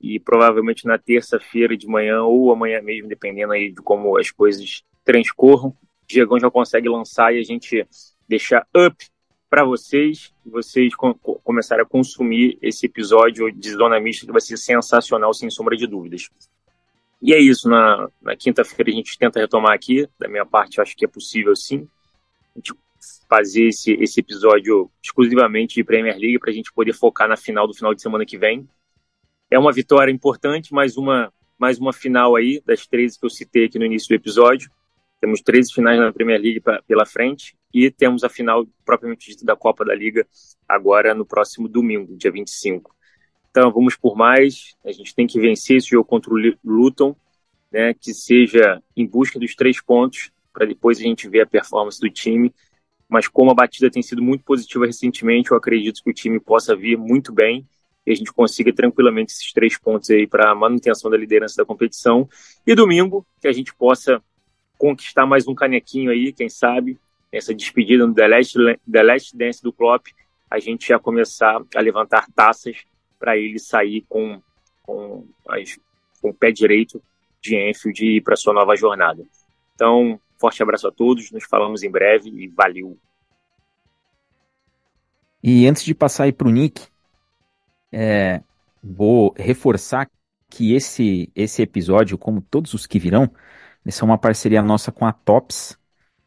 e provavelmente na terça-feira de manhã ou amanhã mesmo, dependendo aí de como as coisas transcorram, o Diegão já consegue lançar e a gente deixar up para vocês, vocês com, começarem a consumir esse episódio de Zona Mista, que vai ser sensacional, sem sombra de dúvidas. E é isso, na, na quinta-feira a gente tenta retomar aqui, da minha parte acho que é possível sim, a gente fazer esse, esse episódio exclusivamente de Premier League para a gente poder focar na final do final de semana que vem. É uma vitória importante, mais uma, mais uma final aí, das 13 que eu citei aqui no início do episódio. Temos 13 finais na Premier League pra, pela frente e temos a final propriamente dita da Copa da Liga agora no próximo domingo, dia 25. Então vamos por mais. A gente tem que vencer esse jogo contra o Luton, né, que seja em busca dos três pontos para depois a gente ver a performance do time. Mas como a batida tem sido muito positiva recentemente, eu acredito que o time possa vir muito bem e a gente consiga tranquilamente esses três pontos aí para manutenção da liderança da competição. E domingo, que a gente possa conquistar mais um canequinho aí, quem sabe, essa despedida no The Last, The Last Dance do Klopp, a gente já começar a levantar taças para ele sair com, com, as, com o pé direito de Enfield e ir para sua nova jornada. Então, forte abraço a todos, nos falamos em breve e valeu! E antes de passar aí para o Nick, é, vou reforçar que esse, esse episódio, como todos os que virão, essa é uma parceria nossa com a Tops.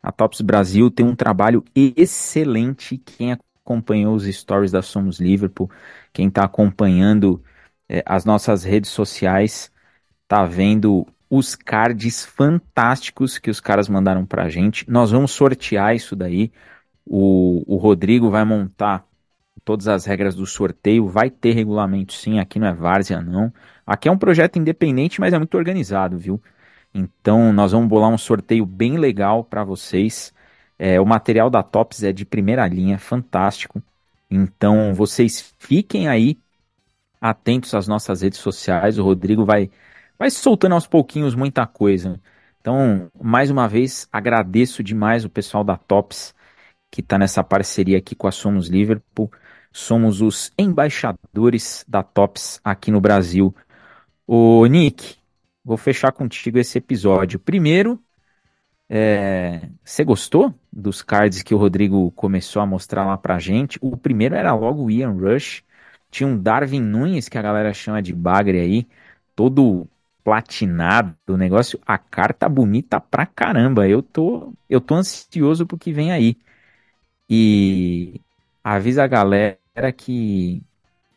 A Tops Brasil tem um trabalho excelente. Quem acompanhou os stories da Somos Liverpool, quem está acompanhando é, as nossas redes sociais, tá vendo os cards fantásticos que os caras mandaram pra gente. Nós vamos sortear isso daí. O, o Rodrigo vai montar todas as regras do sorteio. Vai ter regulamento sim, aqui não é várzea não. Aqui é um projeto independente, mas é muito organizado, viu? Então nós vamos bolar um sorteio bem legal para vocês. É, o material da Tops é de primeira linha, fantástico. Então vocês fiquem aí atentos às nossas redes sociais. O Rodrigo vai, vai soltando aos pouquinhos muita coisa. Então, mais uma vez, agradeço demais o pessoal da Tops que está nessa parceria aqui com a Somos Liverpool. Somos os embaixadores da Tops aqui no Brasil. O Nick, vou fechar contigo esse episódio. Primeiro, é, você gostou dos cards que o Rodrigo começou a mostrar lá pra gente? O primeiro era logo o Ian Rush. Tinha um Darwin Nunes, que a galera chama de bagre aí, todo platinado, o negócio, a carta bonita pra caramba. Eu tô, eu tô ansioso pro que vem aí. E avisa a galera que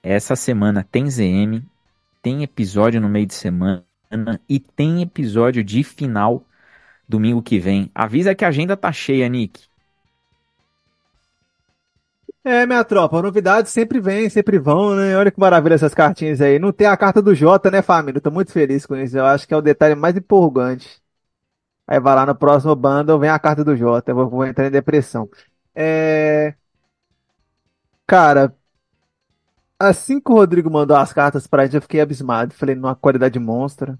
essa semana tem ZM, tem episódio no meio de semana e tem episódio de final domingo que vem. Avisa que a agenda tá cheia, Nick. É, minha tropa, novidades sempre vem, sempre vão, né? Olha que maravilha essas cartinhas aí. Não tem a carta do Jota, né, família? tô muito feliz com isso. Eu acho que é o detalhe mais empolgante. Aí vai lá no próximo bundle, vem a carta do Jota. Eu vou, vou entrar em depressão. É. Cara, assim que o Rodrigo mandou as cartas pra gente, eu fiquei abismado. Falei, numa qualidade monstra.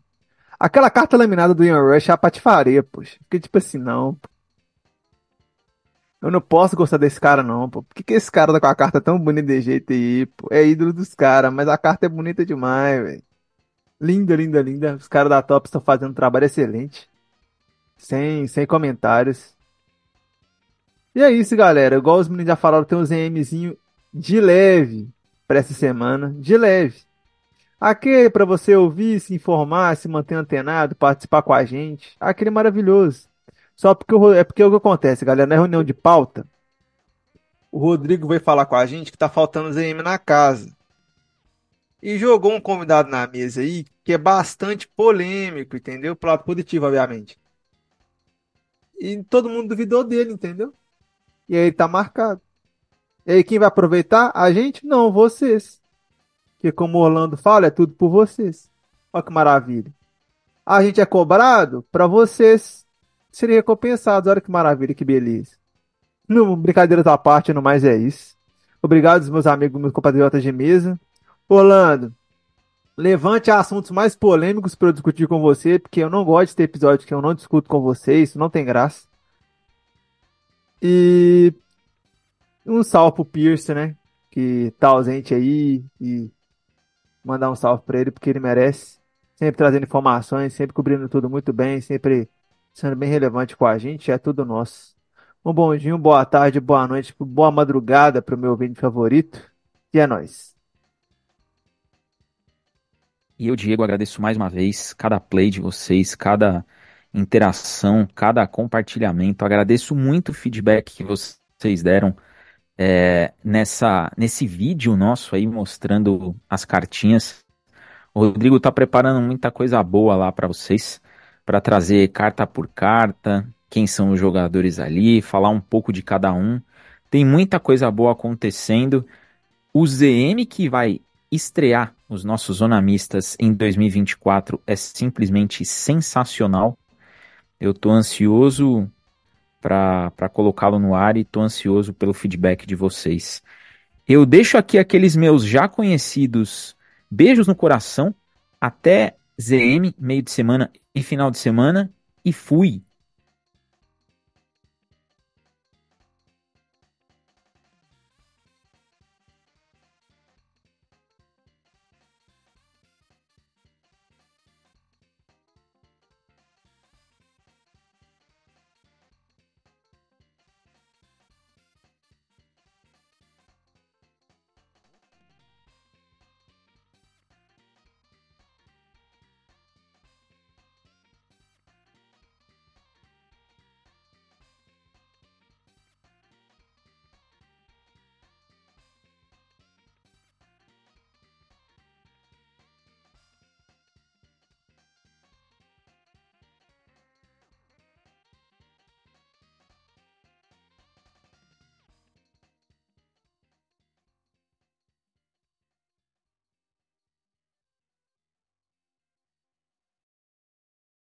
Aquela carta laminada do Ian Rush é a patifaria, poxa. Fiquei tipo assim, não. Eu não posso gostar desse cara, não, pô. Por que, que esse cara tá com a carta tão bonita de jeito aí, pô? É ídolo dos caras, mas a carta é bonita demais, velho. Linda, linda, linda. Os caras da Top estão fazendo um trabalho excelente. Sem, sem comentários. E é isso, galera. Igual os meninos já falaram, tem um ZMzinho de leve para essa semana. De leve. Aquele para você ouvir, se informar, se manter antenado, participar com a gente. Aquele maravilhoso. Só porque o, é porque o que acontece, galera, na reunião de pauta, o Rodrigo veio falar com a gente que tá faltando ZM na casa. E jogou um convidado na mesa aí que é bastante polêmico, entendeu? Pro lado positivo, obviamente. E todo mundo duvidou dele, entendeu? E aí tá marcado. E aí quem vai aproveitar? A gente? Não, vocês. Que como o Orlando fala, é tudo por vocês. Olha que maravilha. A gente é cobrado para vocês serem recompensados. Olha que maravilha, que beleza. Não, brincadeiras à parte, no mais é isso. Obrigado, meus amigos, meus compatriotas de mesa. Orlando, levante assuntos mais polêmicos para eu discutir com você, porque eu não gosto de ter episódio que eu não discuto com você, isso não tem graça. E um salve pro Pierce, né? Que tá ausente aí e mandar um salve pra ele porque ele merece. Sempre trazendo informações, sempre cobrindo tudo muito bem, sempre sendo bem relevante com a gente, é tudo nosso. Um bom dia, boa tarde, boa noite, boa madrugada para o meu vídeo favorito. E é nóis. E eu, Diego, agradeço mais uma vez cada play de vocês, cada interação, cada compartilhamento. Agradeço muito o feedback que vocês deram é, nessa, nesse vídeo nosso aí mostrando as cartinhas. O Rodrigo tá preparando muita coisa boa lá para vocês, para trazer carta por carta, quem são os jogadores ali, falar um pouco de cada um. Tem muita coisa boa acontecendo. O ZM que vai estrear os nossos zonamistas em 2024 é simplesmente sensacional. Eu tô ansioso para colocá-lo no ar e estou ansioso pelo feedback de vocês. Eu deixo aqui aqueles meus já conhecidos beijos no coração. Até ZM, meio de semana e final de semana. E fui!